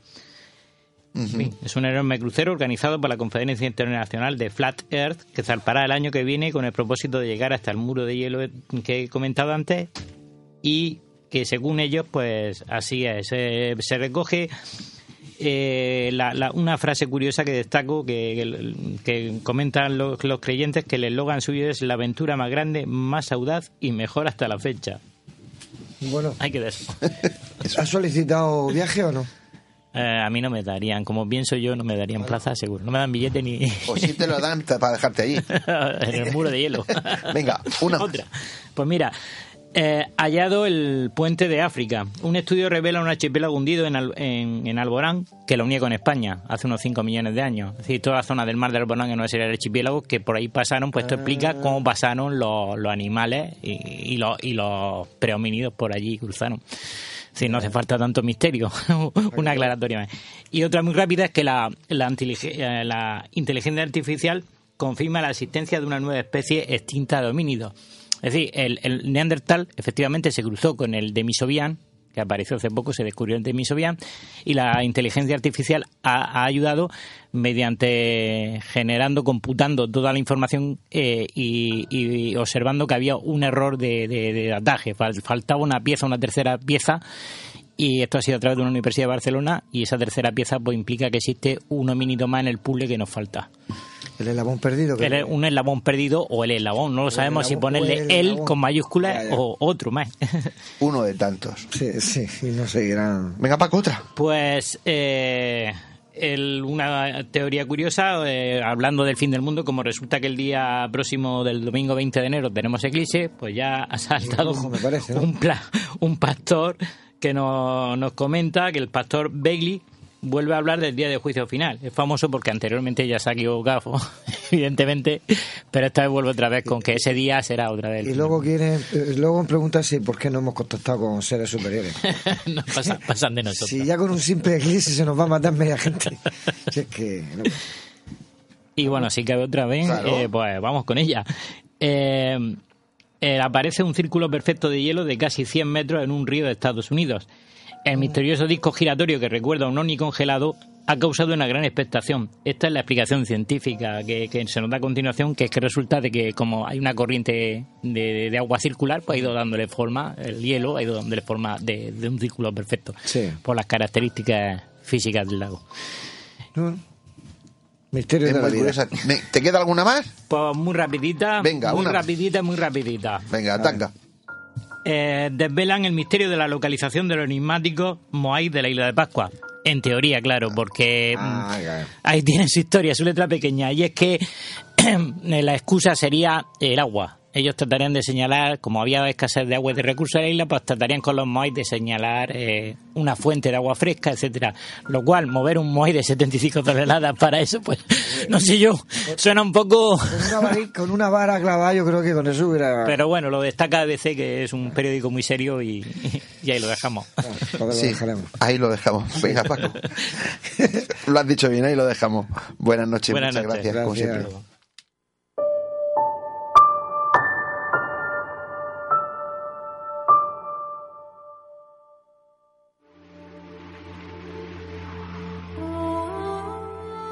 Uh -huh. Es un enorme crucero organizado por la Conferencia Internacional de Flat Earth que zarpará el año que viene con el propósito de llegar hasta el muro de hielo que he comentado antes y que según ellos, pues así es. Se, se recoge eh, la, la, una frase curiosa que destaco que, que, que comentan los, los, creyentes que el eslogan suyo es la aventura más grande, más audaz y mejor hasta la fecha. Bueno, hay que eso. ¿Has solicitado viaje o no? Eh, a mí no me darían, como pienso yo, no me darían bueno. plaza, seguro. No me dan billete ni. O si te lo dan para dejarte allí. en el muro de hielo. Venga, una. Otra. Pues mira, eh, hallado el puente de África. Un estudio revela un archipiélago hundido en, Al en, en, Alborán que lo unía con España hace unos 5 millones de años. Es decir, toda la zona del mar de Alborán, en una serie de archipiélagos que por ahí pasaron, pues esto explica cómo pasaron los, los animales y, y, los, y los prehomínidos por allí cruzaron. Sí, no hace falta tanto misterio. Una aclaratoria. Y otra muy rápida es que la, la, la, inteligencia artificial confirma la existencia de una nueva especie extinta de homínidos. Es decir, el, el Neandertal efectivamente se cruzó con el Demisovian, que apareció hace poco, se descubrió el Demisovian, y la inteligencia artificial ha, ayudado mediante generando, computando toda la información eh, y, observando que había un error de, de, de faltaba una pieza, una tercera pieza, y esto ha sido a través de una universidad de Barcelona, y esa tercera pieza pues implica que existe un homínido más en el puzzle que nos falta. El eslabón perdido. que- El es un eslabón perdido o el eslabón. No lo sabemos si ponerle el él con mayúsculas Ya, ya. o otro más. Uno de tantos. Sí, sí, y no seguirán. Venga, Paco, otra. Pues eh, el- una teoría curiosa, eh, hablando del fin del mundo, como resulta que el día próximo del domingo 20 de enero tenemos eclipse, pues ya ha saltado Ojo, me parece, ¿no? un, pla- un pastor que nos, nos comenta que el pastor Bailey vuelve a hablar del día de juicio final. Es famoso porque anteriormente ya se ha equivocado, evidentemente, pero esta vez vuelve otra vez con que ese día será otra vez. Y luego quieren, eh, luego preguntan si por qué no hemos contactado con seres superiores. no pasan, pasan de nosotros. Si ya con un simple eclipse se nos va a matar media gente. Si es que. no. Y bueno, si cabe otra vez, Claro. eh, pues vamos con ella. Eh, eh, aparece un círculo perfecto de hielo de casi 100 metros en un río de Estados Unidos. El misterioso disco giratorio que recuerda a un ovni congelado ha causado una gran expectación. Esta es la explicación científica que, que se nos da a continuación, que es que resulta de que como hay una corriente de, de agua circular, pues ha ido dándole forma, el hielo ha ido dándole forma de, de un círculo perfecto, Sí. por las características físicas del lago. No. Misterio Es de la muy vida. curiosa. Me- ¿Te queda alguna más? Pues muy rapidita, Venga, muy una. rapidita, muy rapidita. Venga, ataca. Eh, desvelan el misterio de la localización de los enigmáticos Moai de la isla de Pascua. En teoría, claro, porque mm, Ah, ahí tiene su historia, su letra pequeña, y es que la excusa sería el agua. Ellos tratarían de señalar, como había escasez de agua y de recursos en la isla, pues tratarían con los Moai de señalar eh, una fuente de agua fresca, etcétera. Lo cual, mover un Moai de 75 toneladas para eso, pues, no sé yo, suena un poco... Con una, vari- con una vara clavada, yo creo que con eso hubiera. Pero bueno, lo destaca ABC, que es un periódico muy serio y, y ahí lo dejamos. Lo Sí, ahí lo dejamos. Venga, Paco. lo has dicho bien, ahí lo dejamos. Buenas noches, Buenas muchas noches. gracias, como Gracias. siempre.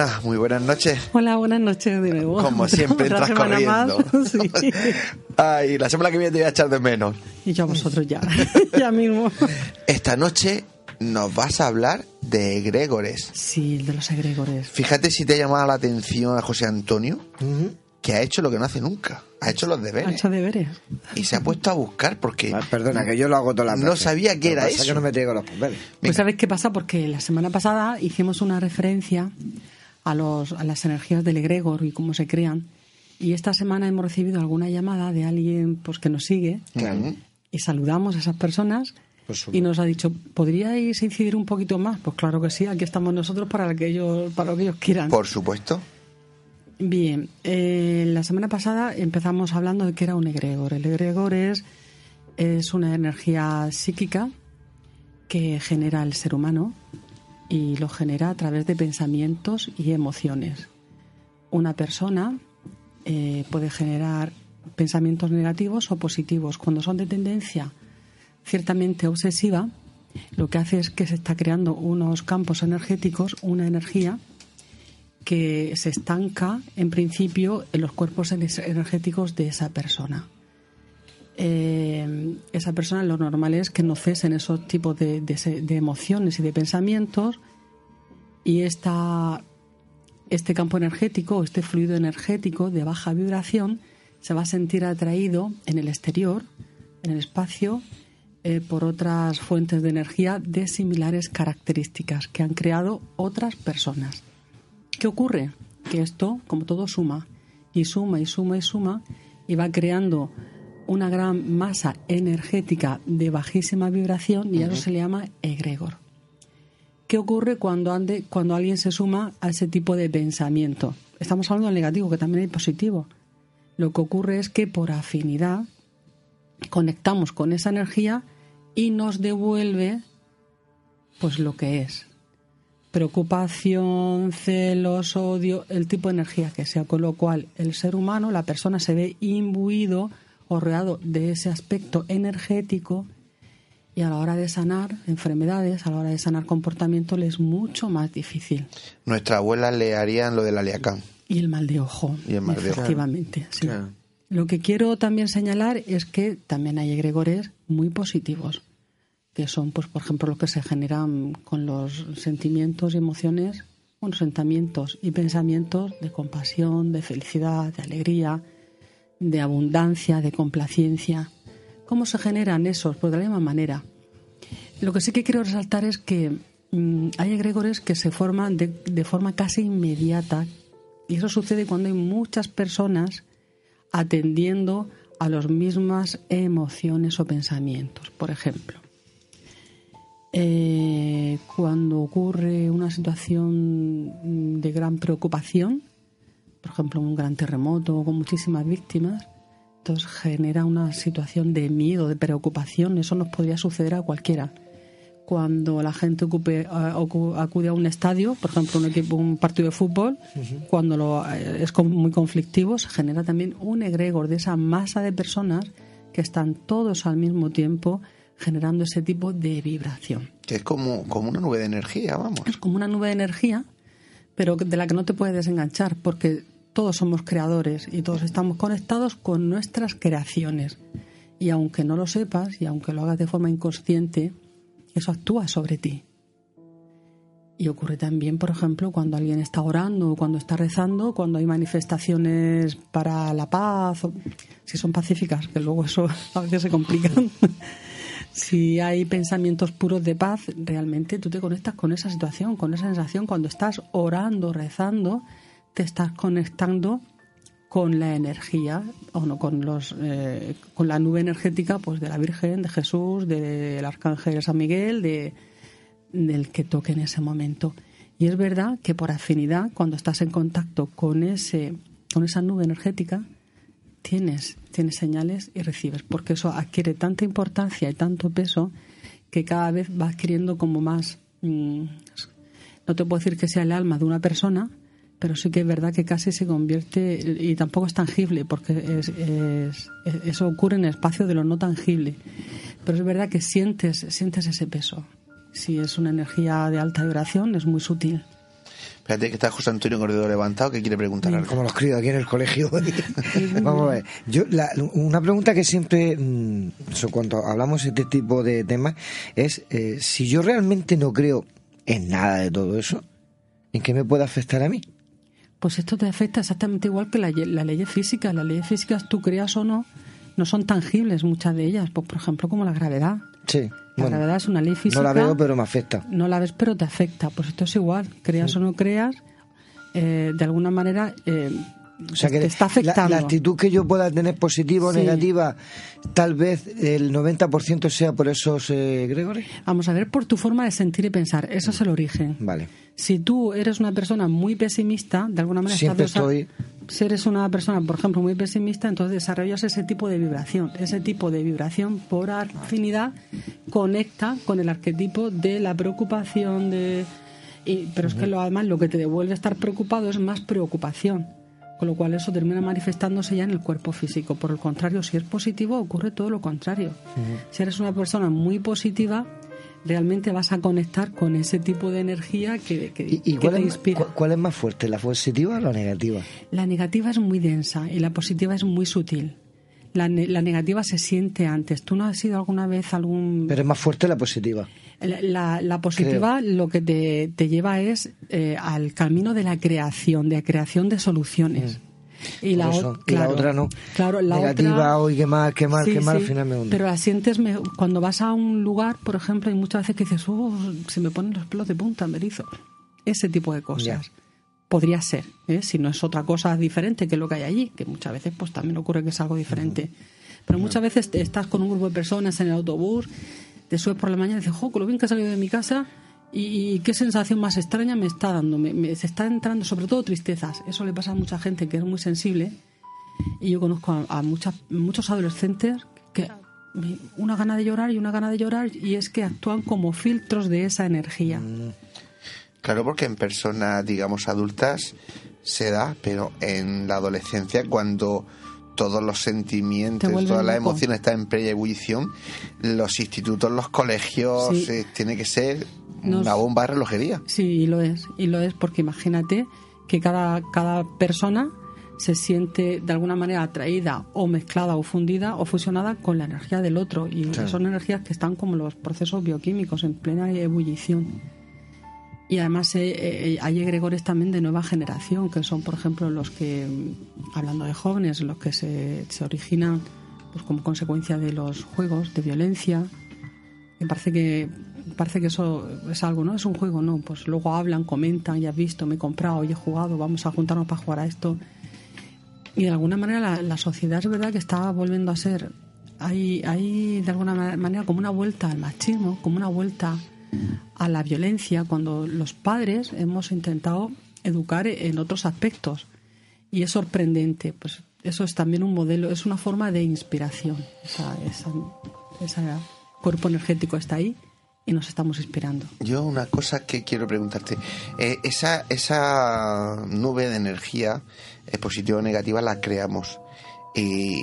Ana, muy buenas noches. Hola, buenas noches de nuevo. Como siempre, Otra entras semana corriendo. más, sí. Ay, la semana que viene te voy a echar de menos. Y yo a vosotros ya, ya mismo. Esta noche nos vas a hablar de egregores. Sí, el de los egregores. Fíjate si te ha llamado la atención a José Antonio, que ha hecho lo que no hace nunca. Ha hecho los Ha deberes. hecho deberes. Y se ha puesto a buscar porque Ah, Perdona, que yo lo hago todas las No veces. sabía qué era pasa eso. que no me traigo los papeles. Venga. Pues ¿sabes qué pasa? Porque la semana pasada hicimos una referencia a, los, a las energías del egregor y cómo se crean. Y esta semana hemos recibido alguna llamada de alguien pues que nos sigue Claro. y saludamos a esas personas supuesto. y nos ha dicho, ¿podríais incidir un poquito más? Pues claro que sí, aquí estamos nosotros para lo que ellos, para lo que ellos quieran. Por supuesto. Bien, eh, la semana pasada empezamos hablando de que era un egregor. El egregor es, es una energía psíquica que genera el ser humano y lo genera a través de pensamientos y emociones. Una persona eh, puede generar pensamientos negativos o positivos. Cuando son de tendencia ciertamente obsesiva, lo que hace es que se está creando unos campos energéticos, una energía que se estanca en principio en los cuerpos ener- energéticos de esa persona. Eh, esa persona lo normal es que no cesen esos tipos de, emociones y de pensamientos y esta este campo energético, este fluido energético de baja vibración, se va a sentir atraído en el exterior, en el espacio, eh, por otras fuentes de energía de similares características que han creado otras personas. ¿Qué ocurre? Que esto, como todo, suma y suma y suma y suma y va creando una gran masa energética de bajísima vibración y eso se le llama egregor. ¿Qué ocurre cuando, ande, cuando alguien se suma a ese tipo de pensamiento? Estamos hablando del negativo, que también hay positivo. Lo que ocurre es que por afinidad conectamos con esa energía y nos devuelve pues lo que es. Preocupación, celos, odio, el tipo de energía que sea, con lo cual el ser humano, la persona se ve imbuido rodeado de ese aspecto energético y a la hora de sanar enfermedades, a la hora de sanar comportamiento, le es mucho más difícil. Nuestra abuela le harían lo del aliacán. Y el mal de ojo. Y el mal de ojo. Efectivamente, sí. Lo que quiero también señalar es que también hay egregores muy positivos, que son, pues, por ejemplo, los que se generan con los sentimientos y emociones, bueno, sentimientos y pensamientos de compasión, de felicidad, de alegría, de abundancia, de complacencia. ¿Cómo se generan esos? Pues de la misma manera. Lo que sí que quiero resaltar es que mm, hay egregores que se forman de, de forma casi inmediata y eso sucede cuando hay muchas personas atendiendo a las mismas emociones o pensamientos. Por ejemplo, eh, cuando ocurre una situación de gran preocupación, por ejemplo, un gran terremoto con muchísimas víctimas, entonces genera una situación de miedo, de preocupación. Eso nos podría suceder a cualquiera. Cuando la gente ocupe, acude a un estadio, por ejemplo, un equipo, un partido de fútbol, cuando lo, eh, es muy conflictivo, se genera también un egregor de esa masa de personas que están todos al mismo tiempo generando ese tipo de vibración. Que es como, como una nube de energía, vamos. Es como una nube de energía, pero de la que no te puedes desenganchar, porque todos somos creadores y todos estamos conectados con nuestras creaciones. Y aunque no lo sepas y aunque lo hagas de forma inconsciente, eso actúa sobre ti. Y ocurre también, por ejemplo, cuando alguien está orando o cuando está rezando, cuando hay manifestaciones para la paz, o, si son pacíficas, que luego eso a veces se complica. Si hay pensamientos puros de paz, realmente tú te conectas con esa situación, con esa sensación. Cuando estás orando, rezando, te estás conectando con la energía o no con los eh, con la nube energética pues de la Virgen de Jesús del arcángel San Miguel de del que toque en ese momento y es verdad que por afinidad cuando estás en contacto con ese con esa nube energética tienes tienes señales y recibes porque eso adquiere tanta importancia y tanto peso que cada vez va adquiriendo como más mm, no te puedo decir que sea el alma de una persona pero sí que es verdad que casi se convierte y tampoco es tangible porque es, eso ocurre en el espacio de lo no tangible. Pero es verdad que sientes sientes ese peso. Si es una energía de alta vibración es muy sutil Fíjate que está José Antonio Corredor levantado que quiere preguntar algo. Como los críos aquí en el colegio. Vamos a ver. Yo, una pregunta que siempre, mm, cuando hablamos de este tipo de temas, es eh, si yo realmente no creo en nada de todo eso, ¿en qué me puede afectar a mí? Pues esto te afecta exactamente igual que la, la ley física. Las leyes físicas, tú creas o no, no son tangibles muchas de ellas. Pues, por ejemplo, como la gravedad. Sí. La gravedad es una ley física. No la veo, pero me afecta. No la ves, pero te afecta. Pues esto es igual. Creas o no creas, eh, de alguna manera eh, o sea que te está afectando. La, actitud que yo pueda tener positiva o Sí. negativa, tal vez el 90% sea por esos eh, Gregory. Vamos a ver por tu forma de sentir y pensar. Eso es el origen. Vale. Si tú eres una persona muy pesimista, de alguna manera Siempre estás estoy- Si eres una persona, por ejemplo, muy pesimista, entonces desarrollas ese tipo de vibración. Ese tipo de vibración, por afinidad, conecta con el arquetipo de la preocupación, de... y- pero es que lo, además lo que te devuelve estar preocupado es más preocupación. Con lo cual eso termina manifestándose ya en el cuerpo físico. Por el contrario, si es positivo, ocurre todo lo contrario. Si eres una persona muy positiva, realmente vas a conectar con ese tipo de energía que, que- ¿Y, y que cuál, te inspira. cu- cuál es más fuerte, la positiva o la negativa? La negativa es muy densa y la positiva es muy sutil. La, la negativa se siente antes. ¿Tú no has sido alguna vez algún... Pero es más fuerte la positiva. La, la- la positiva lo que te, te lleva es eh, al camino de la creación, de la creación de soluciones. Y, la, Mm. Y la otra no. Claro, la Negativa, otra, hoy qué mal, qué mal, Sí, qué mal, sí, al final me hunde. Pero la sientes me- cuando vas a un lugar, por ejemplo, hay muchas veces que dices, oh, se me ponen los pelos de punta, me erizo. Ese tipo de cosas. Ya. Podría ser, ¿eh? si no es otra cosa diferente que lo que hay allí, que muchas veces pues también ocurre que es algo diferente. Pero muchas veces estás con un grupo de personas en el autobús, te subes por la mañana y dices, jo, con lo bien que he salido de mi casa y, y qué sensación más extraña me está dando. Me, me- se está entrando, sobre todo tristezas. Eso le pasa a mucha gente que es muy sensible y yo conozco a, a muchas, muchos adolescentes que una gana de llorar y una gana de llorar y es que actúan como filtros de esa energía. Claro, porque en personas, digamos, adultas se da, pero en la adolescencia, cuando todos los sentimientos, todas las emociones están en plena ebullición, los institutos, los colegios, Sí. eh, tiene que ser Nos- una bomba de relojería. Sí, y lo es, y lo es porque imagínate que cada, cada persona se siente de alguna manera atraída o mezclada o fundida o fusionada con la energía del otro y son energías que están como los procesos bioquímicos en plena ebullición. Y además eh, eh, hay egregores también de nueva generación, que son, por ejemplo, los que, hablando de jóvenes, los que se, originan pues, como consecuencia de los juegos de violencia. Me parece que parece que eso es algo, ¿no? Es un juego, ¿no? Pues luego hablan, comentan, ya has visto, me he comprado, hoy he jugado, vamos a juntarnos para jugar a esto. Y de alguna manera la, la sociedad es verdad que está volviendo a ser, hay, hay de alguna ma- manera como una vuelta al machismo, como una vuelta a la violencia, cuando los padres hemos intentado educar en otros aspectos. Y es sorprendente, pues eso es también un modelo, es una forma de inspiración. Esa, esa, ese cuerpo energético está ahí y nos estamos inspirando. Yo una cosa que quiero preguntarte, eh, esa, esa nube de energía, eh, positiva o negativa, la creamos, eh,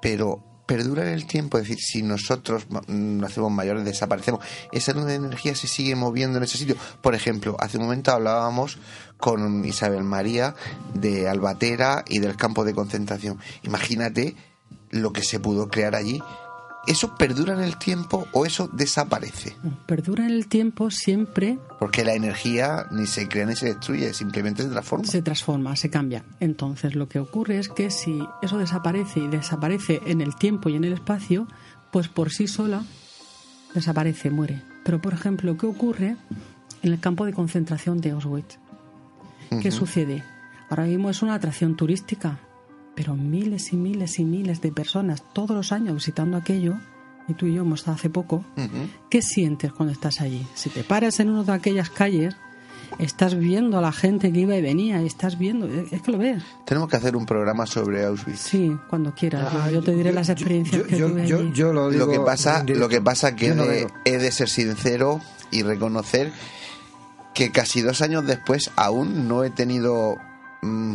pero perdura en el tiempo, es decir, si nosotros nos hacemos mayores, desaparecemos, esa nube de energía se sigue moviendo en ese sitio. Por ejemplo, hace un momento hablábamos con Isabel María de Albatera y del campo de concentración. Imagínate lo que se pudo crear allí. ¿Eso perdura en el tiempo o eso desaparece? Perdura en el tiempo siempre Porque la energía ni se crea ni se destruye, simplemente se transforma. se transforma, se cambia. Entonces lo que ocurre es que si eso desaparece y desaparece en el tiempo y en el espacio, pues por sí sola desaparece, muere. Pero por ejemplo, ¿qué ocurre en el campo de concentración de Auschwitz? ¿Qué sucede? Ahora mismo es una atracción turística, pero miles y miles y miles de personas todos los años visitando aquello, y tú y yo hemos estado hace poco. ¿qué sientes cuando estás allí? Si te paras en una de aquellas calles, estás viendo a la gente que iba y venía, y estás viendo, es que lo ves. Tenemos que hacer un programa sobre Auschwitz. Sí, cuando quieras. yo- Ah, yo, te diré las experiencias yo, que yo, tuve yo- allí. yo lo digo Lo que pasa, directo. lo que pasa que he no de, he de ser sincero y reconocer que casi dos años después aún no he tenido mm,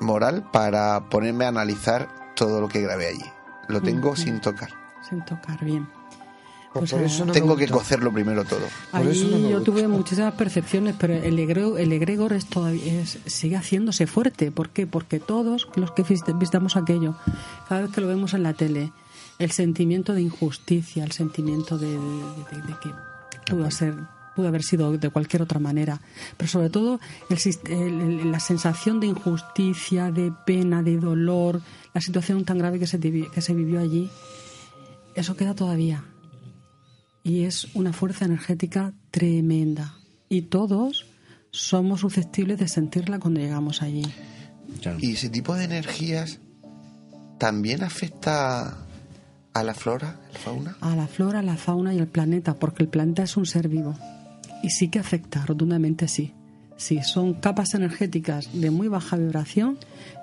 moral para ponerme a analizar todo lo que grabé allí. Lo tengo sin tocar. Sin tocar bien. Pues Pues, por eso no tengo que cocerlo primero todo. Por Allí eso no me yo gusta. tuve muchísimas percepciones, pero el egregor, el egregor es todavía es- sigue haciéndose fuerte. ¿Por qué? Porque todos los que vis- visitamos aquello, cada vez que lo vemos en la tele, el sentimiento de injusticia, el sentimiento de, de- de- de que pudo ser pudo haber sido de cualquier otra manera, pero sobre todo el el- la sensación de injusticia, de pena, de dolor, la situación tan grave que se, que se vivió allí, eso queda todavía y es una fuerza energética tremenda. Y todos somos susceptibles de sentirla cuando llegamos allí. Y ese tipo de energías también afecta a la flora, la fauna. A la flora, la fauna y el planeta, porque el planeta es un ser vivo. Y sí que afecta, rotundamente sí. Sí, son capas energéticas de muy baja vibración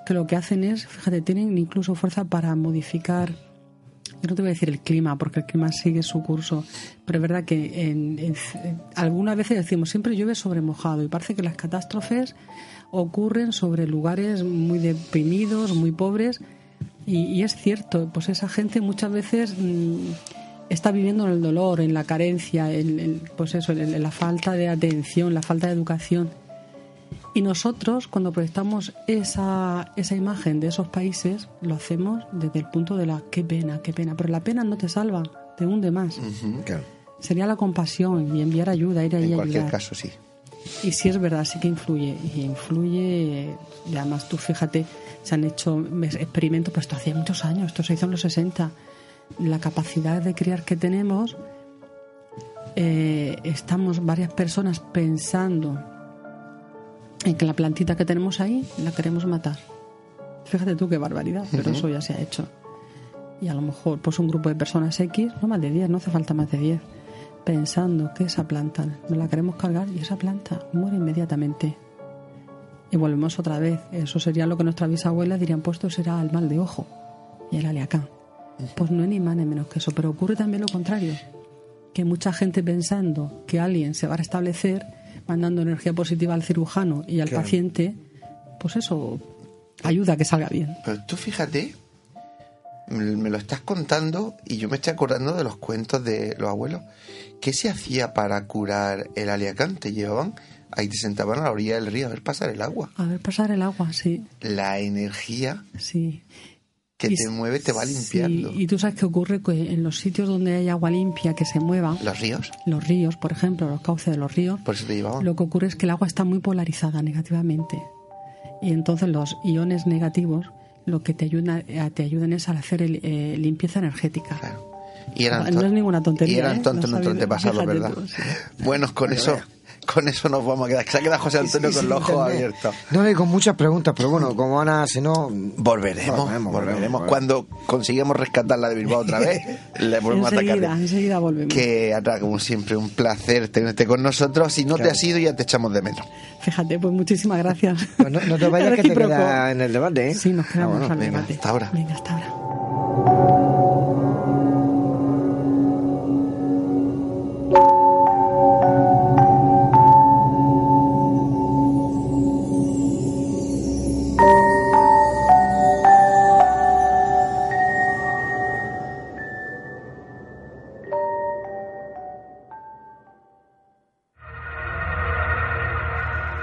que lo que hacen es, fíjate, tienen incluso fuerza para modificar, yo no te voy a decir el clima, porque el clima sigue su curso, pero es verdad que en, algunas veces decimos, siempre llueve sobre mojado y parece que las catástrofes ocurren sobre lugares muy deprimidos, muy pobres, y, y es cierto, pues esa gente muchas veces mm, está viviendo en el dolor, en la carencia, en, en, pues eso, en, en la falta de atención, la falta de educación. Y nosotros, cuando proyectamos esa, esa imagen de esos países, lo hacemos desde el punto de la qué pena, qué pena. Pero la pena no te salva, te hunde más. Claro. Sería la compasión y enviar ayuda, ir ahí En a cualquier ayudar. caso, sí. Y sí es verdad, sí que influye. Y influye, y además tú fíjate, se han hecho experimentos, pero esto hacía muchos años, esto se hizo en los 60. La capacidad de criar que tenemos, eh, estamos varias personas pensando en que la plantita que tenemos ahí la queremos matar. Fíjate tú qué barbaridad, pero eso ya se ha hecho. Y a lo mejor pues un grupo de personas X, no más de 10, no hace falta más de 10, pensando que esa planta no la queremos cargar y esa planta muere inmediatamente. Y volvemos otra vez. Eso sería lo que nuestras bisabuelas dirían, pues esto será el mal de ojo y el aliacán. Pues no es ni más ni menos que eso, pero ocurre también lo contrario. Que mucha gente pensando que alguien se va a restablecer, mandando energía positiva al cirujano y al Claro. paciente, pues eso ayuda a que salga bien. Pero tú fíjate, me lo estás contando y yo me estoy acordando de los cuentos de los abuelos. ¿Qué se hacía para curar el aliacán? Te llevaban, ahí te sentaban a la orilla del río a ver pasar el agua. A ver, pasar el agua, sí, La energía sí. Que Y te mueve te va limpiando. sí, y tú sabes que ocurre que en los sitios donde hay agua limpia que se mueva, Los ríos, los ríos, por ejemplo, los cauces de los ríos, por eso te llevaban. lo que ocurre es que el agua está muy polarizada negativamente. Y entonces los iones negativos lo que te ayudan, a- te ayudan es a hacer el, eh, limpieza energética. Claro. Y eran No to- es ninguna tontería, Y eran ¿eh? tontos No nuestros antepasados, fíjate ¿verdad? tú, sí. Bueno, con eso, con eso nos vamos a quedar. Se ha quedado José Antonio Sí, sí, con los ojos abiertos. No, y con muchas preguntas, pero bueno, como Ana, si no... Volveremos, Volveremos. Cuando consigamos rescatarla de Bilbao otra vez, le volvemos a Enseguida, atacar. enseguida volvemos. Que atrás, como siempre, un placer tenerte con nosotros. Si no te has ido, ya te echamos de menos. Fíjate, pues muchísimas gracias. Pues no, no te vayas que te queda en el debate, ¿eh? Sí, nos quedamos Ah, bueno, al venga, debate. hasta ahora. Venga, hasta ahora.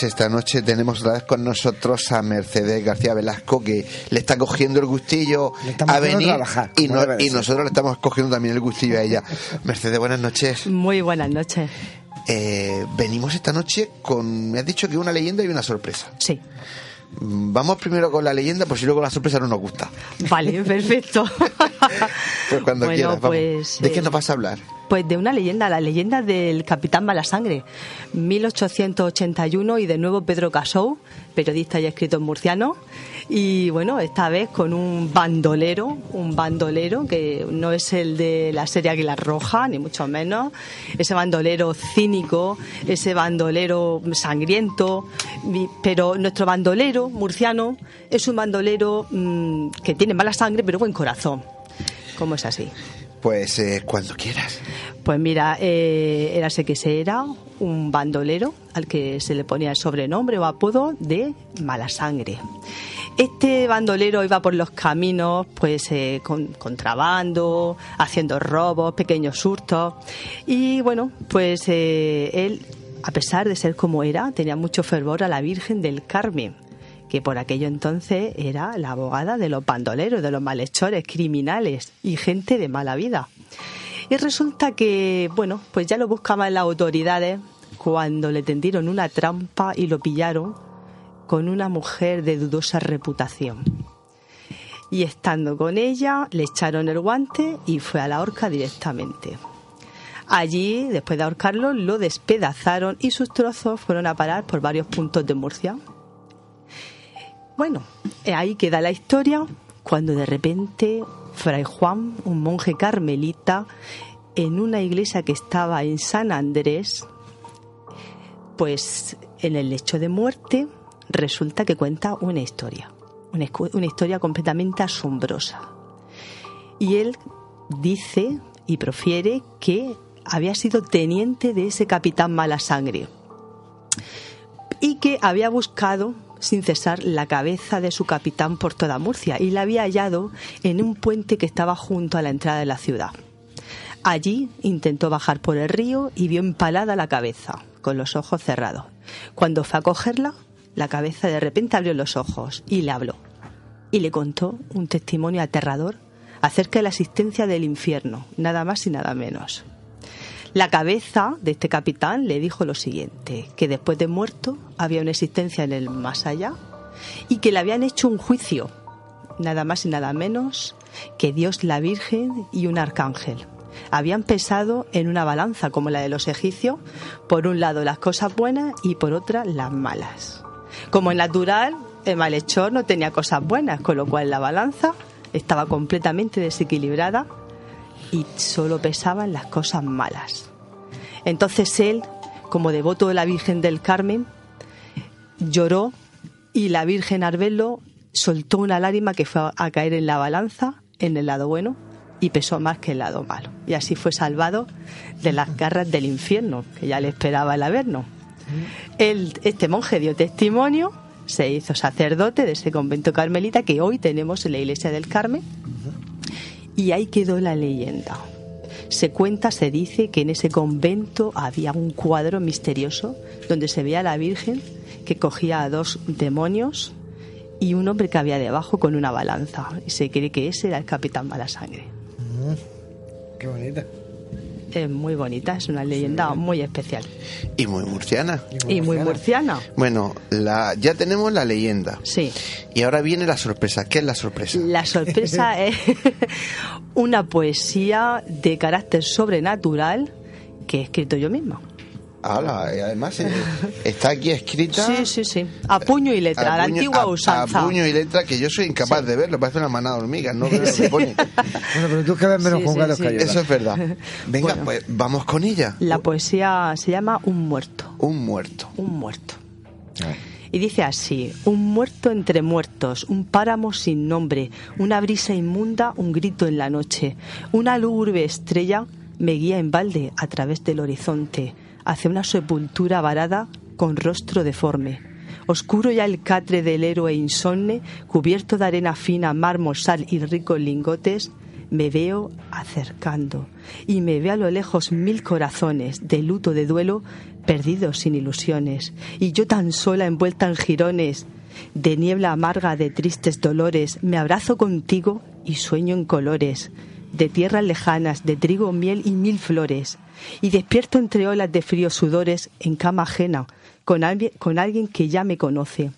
Pues esta noche tenemos otra vez con nosotros a Mercedes García Velasco, que le está cogiendo el gustillo a venir trabajar, y, no- nosotros le estamos cogiendo también el gustillo a ella. Mercedes, buenas noches. Muy buenas noches. Eh, venimos esta noche con, me has dicho que una leyenda y una sorpresa. Sí. Mm, Vamos primero con la leyenda, por si luego la sorpresa no nos gusta. Vale, perfecto. Pues cuando Bueno, quieras, vamos. pues, ¿De qué eh, nos vas a hablar? Pues de una leyenda, la leyenda del Capitán Malasangre, 1881 y de nuevo Pedro Casou, periodista y escritor murciano, y bueno, esta vez con un bandolero, un bandolero que no es el de la serie Águila Roja, ni mucho menos, ese bandolero cínico, ese bandolero sangriento, pero nuestro bandolero murciano es un bandolero mm, que tiene mala sangre pero buen corazón. ¿Cómo es así? Pues eh, cuando quieras. Pues mira, eh, érase que se era un bandolero al que se le ponía el sobrenombre o apodo de mala sangre. Este bandolero iba por los caminos, pues eh, con contrabando, haciendo robos, pequeños hurtos. Y bueno, pues eh, él, a pesar de ser como era, tenía mucho fervor a la Virgen del Carmen que por aquello entonces era la abogada de los bandoleros, de los malhechores, criminales y gente de mala vida. Y resulta que, bueno, pues ya lo buscaban las autoridades cuando le tendieron una trampa y lo pillaron con una mujer de dudosa reputación. Y estando con ella, le echaron el guante y fue a la horca directamente. Allí, después de ahorcarlo, lo despedazaron y sus trozos fueron a parar por varios puntos de Murcia. Bueno, eh, ahí queda la historia cuando de repente Fray Juan, un monje carmelita, en una iglesia que estaba en San Andrés, pues en el lecho de muerte resulta que cuenta una historia, una, una historia completamente asombrosa. Y él dice y profiere que había sido teniente de ese capitán mala sangre y que había buscado sin cesar la cabeza de su capitán por toda Murcia y la había hallado en un puente que estaba junto a la entrada de la ciudad. Allí intentó bajar por el río y vio empalada la cabeza, con los ojos cerrados. Cuando fue a cogerla, la cabeza de repente abrió los ojos y le habló. Y le contó un testimonio aterrador acerca de la existencia del infierno, nada más y nada menos. La cabeza de este capitán le dijo lo siguiente, que después de muerto había una existencia en el más allá y que le habían hecho un juicio, nada más y nada menos que Dios, la Virgen y un arcángel. Habían pesado en una balanza como la de los egipcios, por un lado las cosas buenas y por otra las malas. Como en natural, el malhechor no tenía cosas buenas, con lo cual la balanza estaba completamente desequilibrada y solo pesaban las cosas malas. Entonces él, como devoto de la Virgen del Carmen, lloró y la Virgen al verlo soltó una lágrima que fue a caer en la balanza, en el lado bueno, y pesó más que el lado malo. Y así fue salvado de las garras del infierno, que ya le esperaba el averno. Este monje dio testimonio, se hizo sacerdote de ese convento carmelita que hoy tenemos en la iglesia del Carmen y ahí quedó la leyenda. Se cuenta, se dice que en ese convento había un cuadro misterioso donde se veía la Virgen que cogía a dos demonios y un hombre que había debajo con una balanza. Y se cree que ese era el capitán Malasangre. Mm, qué bonita es muy bonita, es una leyenda muy especial. Y muy murciana. Y muy murciana. Bueno, la, ya tenemos la leyenda. Sí. Y ahora viene la sorpresa. ¿Qué es la sorpresa? La sorpresa es una poesía de carácter sobrenatural que he escrito yo misma además eh, está aquí escrita. Sí, sí, sí. A puño y letra, a la antigua usanza. A puño y letra, que yo soy incapaz de verlo, parece una manada de hormigas, no veo lo que pone. bueno, pero tú que ves menos con gatos que yo. Eso es verdad. Venga, pues vamos con ella. La poesía se llama Un muerto. Un muerto. Un muerto. Y dice así, un muerto entre muertos, un páramo sin nombre, una brisa inmunda, un grito en la noche, una lúgubre estrella me guía en balde a través del horizonte hacia una sepultura varada con rostro deforme. Oscuro ya el catre del héroe insomne, cubierto de arena fina, mármol, sal y ricos lingotes, me veo acercando y me ve a lo lejos mil corazones de luto de duelo perdidos sin ilusiones y yo tan sola envuelta en jirones de niebla amarga de tristes dolores me abrazo contigo y sueño en colores de tierras lejanas de trigo miel y mil flores y despierto entre olas de fríos sudores en cama ajena, con, alguien, con alguien que ya me conoce.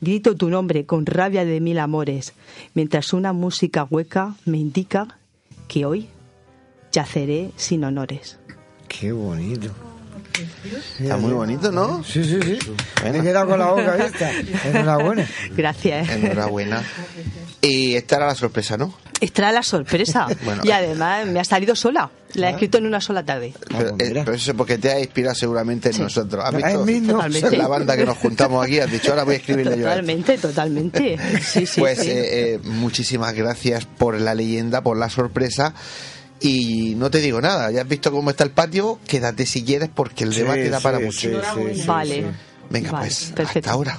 Grito tu nombre con rabia de mil amores, mientras una música hueca me indica que hoy yaceré sin honores. Qué bonito. Está muy bonito, ¿no? Sí, sí, sí. Me he quedado con la boca abierta. Enhorabuena. Gracias. Enhorabuena. Y esta era la sorpresa, ¿no? Esta era la sorpresa. y además me ha salido sola. La he escrito en una sola tarde. Pero, eh, eso porque te ha inspirado seguramente en nosotros. ¿Has visto? Totalmente. la banda que nos juntamos aquí. Has dicho, ahora voy a escribirle yo. Totalmente, totalmente. Sí, sí, pues eh, eh, muchísimas gracias por la leyenda, por la sorpresa. Y no te digo nada, ya has visto cómo está el patio, quédate si quieres porque el debate da para mucho. vale. Venga, pues, hasta ahora.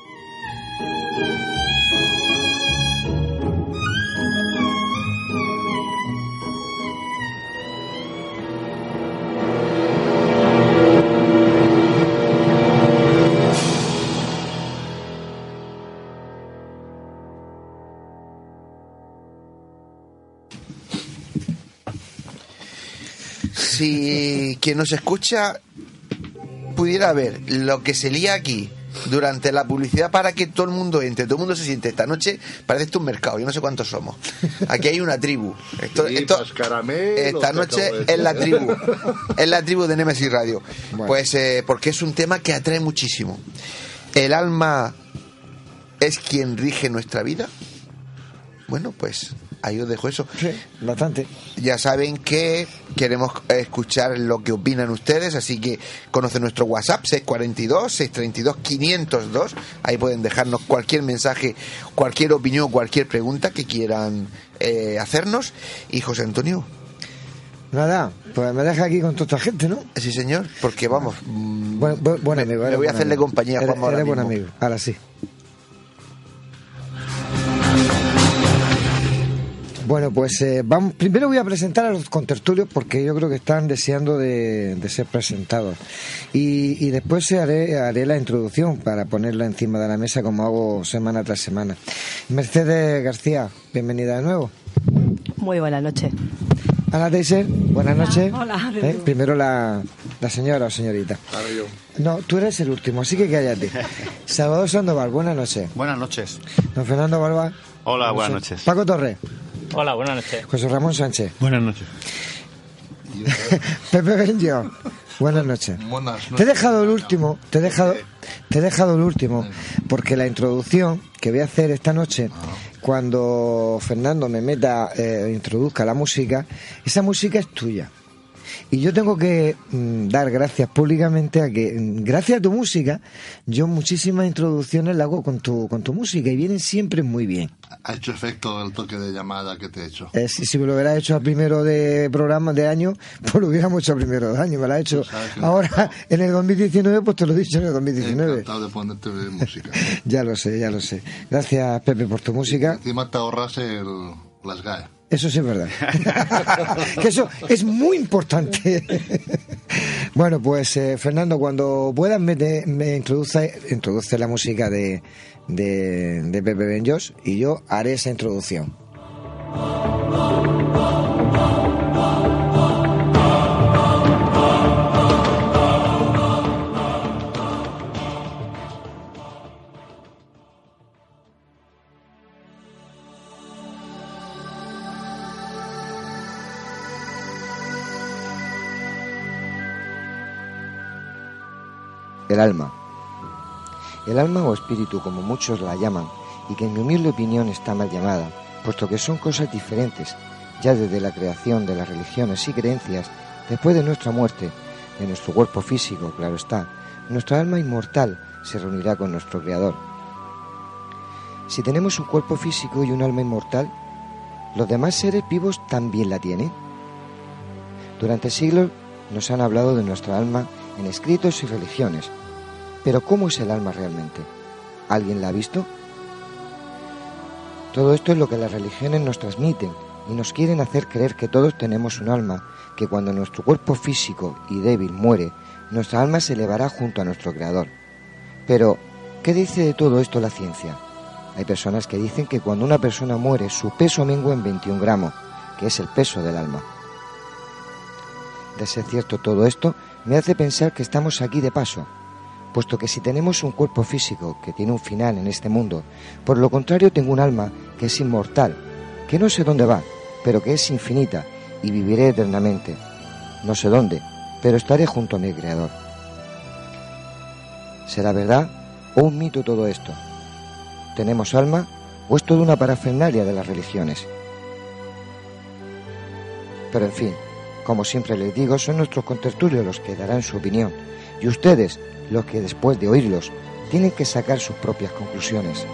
Si quien nos escucha pudiera ver lo que se lía aquí durante la publicidad para que todo el mundo entre, todo el mundo se siente esta noche, parece esto un mercado, yo no sé cuántos somos. Aquí hay una tribu. Esto, Sí, esto- esta noche es la tribu, es la tribu de Nemesis Radio. Bueno. Pues eh, porque es un tema que atrae muchísimo. El alma es quien rige nuestra vida. Bueno, pues ahí os dejo eso. Sí, bastante. Ya saben que queremos escuchar lo que opinan ustedes, así que conocen nuestro WhatsApp 642-632-502. Ahí pueden dejarnos cualquier mensaje, cualquier opinión, cualquier pregunta que quieran eh, hacernos. Y José Antonio, Nada, pues me deja aquí con toda esta gente, ¿no? sí señor, porque vamos, mm, Buen, buen- buen me- amigo. me eres voy a hacerle amigo. compañía a Eres- Juanma ahora eres buen amigo, ahora sí. Bueno, pues eh, vamos, primero voy a presentar a los contertulios porque yo creo que están deseando de, de ser presentados. Y, y después haré, haré la introducción para ponerla encima de la mesa como hago semana tras semana. Mercedes García, bienvenida de nuevo. Muy buenas noches. Ana Teiser, buenas noches. hola, de Eh. Primero la, la señora o señorita. Ahora yo. No, tú eres el último, así que cállate. Salvador Sandoval, buenas noches. Buenas noches. Don Fernando Balba. Hola, buenas noches. Paco Torres. Hola, buenas noches. José Ramón Sánchez. Buenas noches. Pepe Benjo. Buenas noches. Buenas Te he dejado el último, te he dejado, te he dejado el último, porque la introducción que voy a hacer esta noche, cuando Fernando me meta, eh, introduzca la música, esa música es tuya. Y yo tengo que mm, dar gracias públicamente a que, mm, gracias a tu música, yo muchísimas introducciones las hago con tu, con tu música y vienen siempre muy bien. Ha hecho efecto el toque de llamada que te he hecho. Eh, si, si me lo hubiera hecho a primero de programa de año, pues lo hubiéramos hecho a primero de año. Me lo ha hecho ahora en el 2019, pues te lo he dicho en el 2019. Encantado de ponerte música. Ya lo sé, ya lo sé. Gracias, Pepe, por tu música. Encima te ahorras el, las. Eso sí es verdad. que eso es muy importante. bueno, pues eh, Fernando, cuando puedas me, me introduce, introduce la música de, de, de Pepe y yo haré esa introducción. Alma. El alma o espíritu, como muchos la llaman, y que en mi humilde opinión está mal llamada, puesto que son cosas diferentes, ya desde la creación de las religiones y creencias, después de nuestra muerte, de nuestro cuerpo físico, claro está, nuestra alma inmortal se reunirá con nuestro Creador. Si tenemos un cuerpo físico y un alma inmortal, ¿los demás seres vivos también la tienen? Durante siglos nos han hablado de nuestra alma en escritos y religiones, pero ¿cómo es el alma realmente? ¿Alguien la ha visto? Todo esto es lo que las religiones nos transmiten y nos quieren hacer creer que todos tenemos un alma, que cuando nuestro cuerpo físico y débil muere, nuestra alma se elevará junto a nuestro Creador. Pero, ¿qué dice de todo esto la ciencia? Hay personas que dicen que cuando una persona muere, su peso mengua en 21 gramos, que es el peso del alma. De ser cierto todo esto, me hace pensar que estamos aquí de paso, puesto que si tenemos un cuerpo físico que tiene un final en este mundo, por lo contrario tengo un alma que es inmortal, que no sé dónde va, pero que es infinita y viviré eternamente. No sé dónde, pero estaré junto a mi Creador. ¿Será verdad o un mito todo esto? ¿Tenemos alma o es toda una parafernalia de las religiones? Pero en fin, como siempre les digo, son nuestros contertulios los que darán su opinión y ustedes los que después de oírlos tienen que sacar sus propias conclusiones.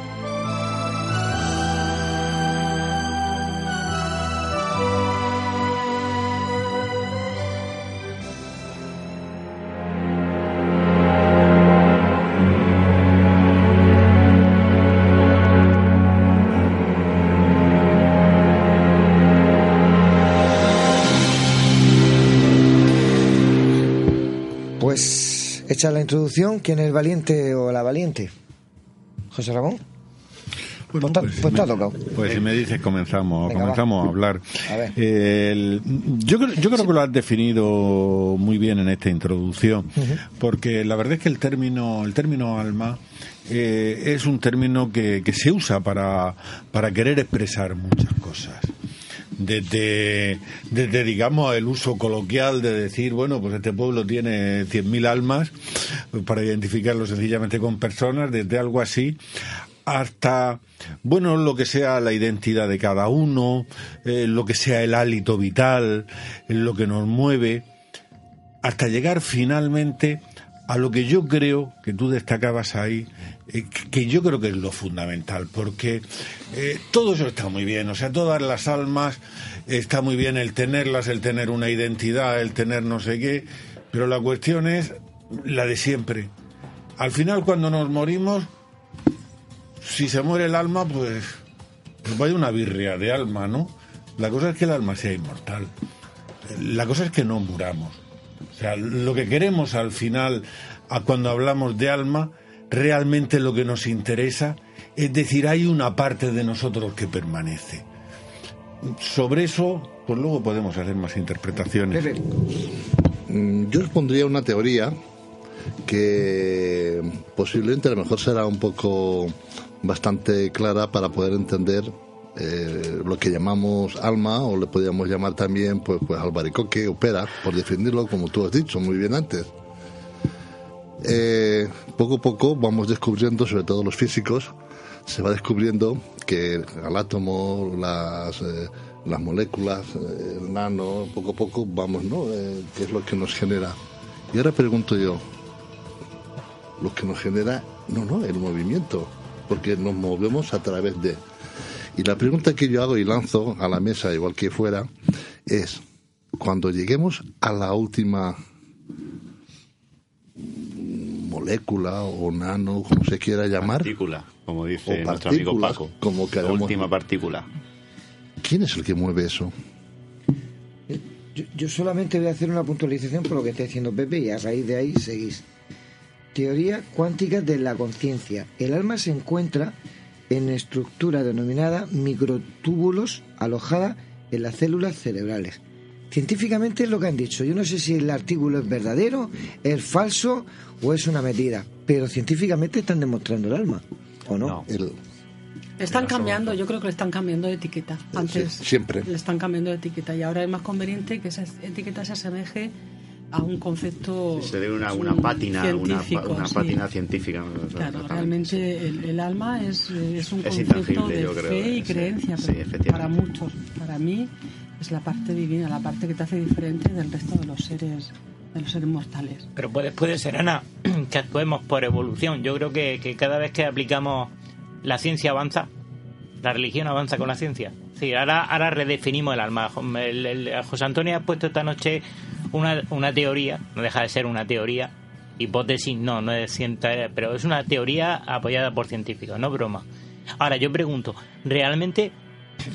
Hecha la introducción, ¿quién es el valiente o la valiente? José Ramón. Bueno, Pues pues, si pues me- pues si me dices comenzamos, Venga, comenzamos va. a hablar. A. El- yo, creo- yo creo que lo has definido muy bien en esta introducción, porque la verdad es que el término, el término alma eh, es un término que, que se usa para, para querer expresar muchas cosas. Desde, desde, digamos, el uso coloquial de decir, bueno, pues este pueblo tiene 100.000 almas, para identificarlo sencillamente con personas, desde algo así, hasta, bueno, lo que sea la identidad de cada uno, eh, lo que sea el hálito vital, lo que nos mueve, hasta llegar finalmente a lo que yo creo que tú destacabas ahí, que- que yo creo que es lo fundamental, porque eh, todo eso está muy bien, o sea, todas las almas, está muy bien el tenerlas, el tener una identidad, el tener no sé qué, pero la cuestión es la de siempre. Al final, cuando nos morimos, si se muere el alma, pues, pues vaya una birria de alma, ¿no? La cosa es que el alma sea inmortal. La cosa es que no muramos. O sea, lo que queremos al final, a cuando hablamos de alma, realmente lo que nos interesa es decir, hay una parte de nosotros que permanece. Sobre eso, pues luego podemos hacer más interpretaciones. Mm, Yo os pondría una teoría que posiblemente a lo mejor será un poco bastante clara para poder entender eh, lo que llamamos alma o le podríamos llamar también pues, pues albaricoque o pera, por definirlo como tú has dicho muy bien antes. Eh, poco a poco vamos descubriendo, sobre todo los físicos, se va descubriendo que al átomo, las, eh, las moléculas, eh, el nano, poco a poco vamos, ¿no? Eh, ¿Qué es lo que nos genera? Y ahora pregunto yo, lo que nos genera, no, no, el movimiento, porque nos movemos a través de... Y la pregunta que yo hago y lanzo a la mesa, igual que fuera, es, cuando lleguemos a la última molécula o nano, como se quiera llamar, Partícula, como dice nuestro amigo Paco. como La queramos. última partícula. ¿Quién es el que mueve eso? Yo, yo solamente voy a hacer una puntualización por lo que está diciendo Pepe y a raíz de ahí seguís. Teoría cuántica de la conciencia. El alma se encuentra en estructura denominada microtúbulos alojada en las células cerebrales. Científicamente es lo que han dicho. Yo no sé si el artículo es verdadero, es falso o es una medida, pero científicamente están demostrando el alma, ¿o no? El- Están cambiando, yo creo que le están cambiando de etiqueta. Antes Sí, siempre. le están cambiando de etiqueta y ahora es más conveniente que esa etiqueta se asemeje a un concepto Se debe una, una pátina, una, científico, una sí. pátina científica. Claro, realmente el, el alma es, es un Es concepto de yo creo, fe y sí, creencia, para muchos, para mí es la parte divina, la parte que te hace diferente del resto de los seres, de los seres mortales. Pero puede, puede ser, Ana, que actuemos por evolución. Yo creo que, que cada vez que aplicamos la ciencia avanza, la religión avanza con la ciencia. Sí, ahora, ahora redefinimos el alma. José Antonio ha puesto esta noche una, una teoría, no deja de ser una teoría, hipótesis, no, no es científica, pero es una teoría apoyada por científicos, no broma. Ahora yo pregunto, ¿realmente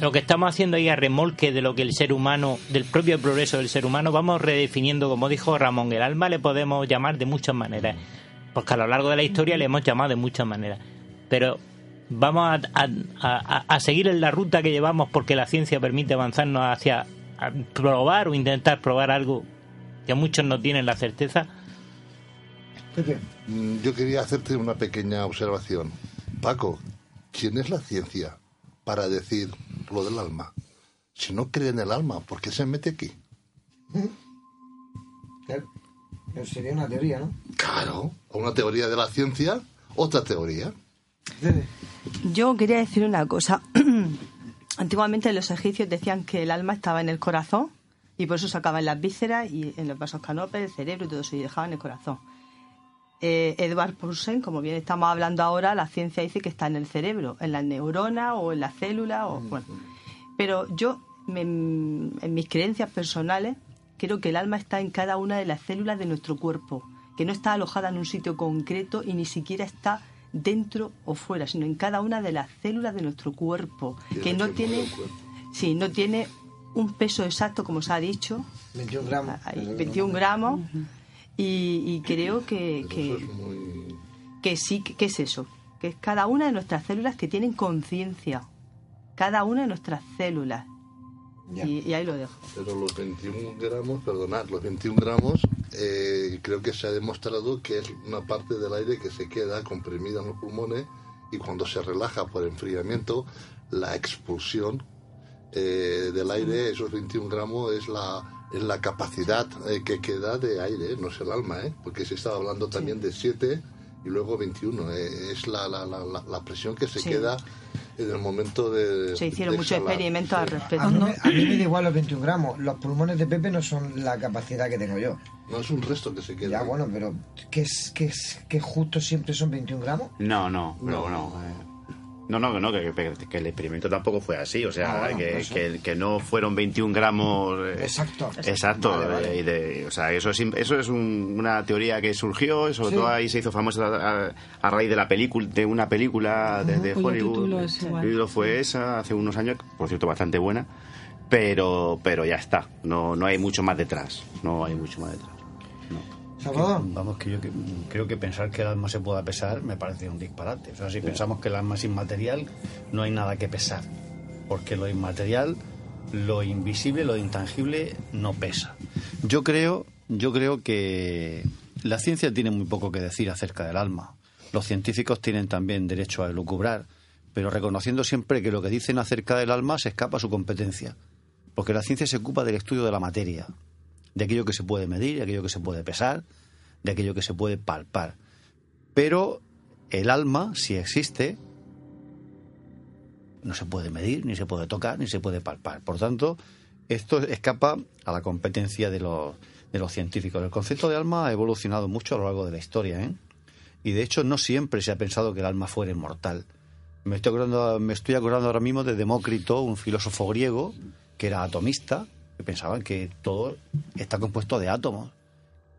lo que estamos haciendo ahí a remolque de lo que el ser humano, del propio progreso del ser humano, vamos redefiniendo, como dijo Ramón, el alma le podemos llamar de muchas maneras, porque a lo largo de la historia le hemos llamado de muchas maneras, pero vamos a, a- a- a seguir en la ruta que llevamos porque la ciencia permite avanzarnos hacia probar o intentar probar algo que muchos no tienen la certeza. Mm, Yo quería hacerte una pequeña observación. Paco, ¿quién es la ciencia para decir lo del alma? Si no cree en el alma, ¿por qué se mete aquí? Claro. Pero sería una teoría, ¿no? Claro, una teoría de la ciencia, otra teoría. Yo quería decir una cosa. Antiguamente los egipcios decían que el alma estaba en el corazón y por eso sacaban las vísceras y en los vasos canopes, el cerebro y todo eso y dejaban el corazón. Eh, Edward Pursen, como bien estamos hablando ahora, la ciencia dice que está en el cerebro, en las neuronas o en las células. O, bueno. Pero yo, me- en mis creencias personales, creo que el alma está en cada una de las células de nuestro cuerpo, que no está alojada en un sitio concreto y ni siquiera está dentro o fuera, sino en cada una de las células de nuestro cuerpo, que no tiene, sí, no tiene un peso exacto, como se ha dicho, 21 gramos. hay 21 gramos, y, y creo que, que, que sí, que, que es eso, que es cada una de nuestras células que tienen conciencia, cada una de nuestras células. Y, y ahí lo dejo. Pero los 21 gramos, perdonad, los 21 gramos, eh, creo que se ha demostrado que es una parte del aire que se queda comprimida en los pulmones y cuando se relaja por enfriamiento, la expulsión eh, del aire, esos 21 gramos, es la, es la capacidad eh, que queda de aire, no es el alma, ¿eh? porque se estaba hablando también de 7 y luego 21, eh, es la, la, la, la- presión que se Sí. queda en el momento de... Se hicieron muchos experimentos al respecto. A mí, me- a mí me da igual los 21 gramos. Los pulmones de Pepe no son la capacidad que tengo yo. No es un resto que se queda. Ya, bueno, pero ¿qué es, qué es, que justo siempre son 21 gramos? No, no, pero no. eh, No, no, que no, que, que- que el experimento tampoco fue así, o sea, Ah, bueno, que, por eso. que, que no fueron 21 gramos. eh, Exacto. Exacto, Vale, vale. eh, y de- o sea, eso es, im- eso es un- una teoría que surgió, y sobre Sí. todo ahí se hizo famosa a, a raíz de la película, de una película de, de cuyo Hollywood. El título fue esa, hace unos años, por cierto, bastante buena, pero, pero ya está, no, no hay mucho más detrás, no hay mucho más detrás. Salvador. Vamos, que yo que- creo que pensar que el alma se pueda pesar me parece un disparate. O sea, si pensamos que el alma es inmaterial, no hay nada que pesar. Porque lo inmaterial, lo invisible, lo intangible, no pesa. Yo creo, yo creo que la ciencia tiene muy poco que decir acerca del alma. Los científicos tienen también derecho a elucubrar, pero reconociendo siempre que lo que dicen acerca del alma se escapa a su competencia. Porque la ciencia se ocupa del estudio de la materia, de aquello que se puede medir, de aquello que se puede pesar, de aquello que se puede palpar. Pero el alma, si existe, no se puede medir, ni se puede tocar, ni se puede palpar. Por tanto, esto escapa a la competencia de los, de los científicos. El concepto de alma ha evolucionado mucho a lo largo de la historia, ¿eh? Y de hecho no siempre se ha pensado que el alma fuera inmortal. Me estoy acordando, me estoy acordando ahora mismo de Demócrito, un filósofo griego que era atomista, que pensaba que todo está compuesto de átomos,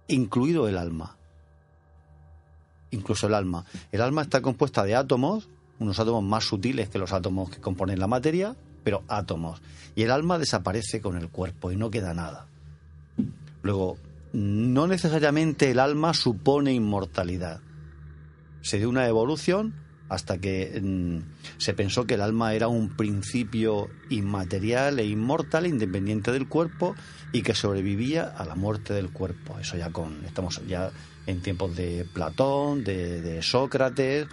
incluido el alma. Incluso el alma. El alma está compuesta de átomos, unos átomos más sutiles que los átomos que componen la materia, pero átomos. Y el alma desaparece con el cuerpo y no queda nada. Luego, no necesariamente el alma supone inmortalidad. Se dio una evolución hasta que mm, se pensó que el alma era un principio inmaterial e inmortal, independiente del cuerpo, y que sobrevivía a la muerte del cuerpo. Eso ya con, estamos ya en tiempos de Platón, de, Sócrates,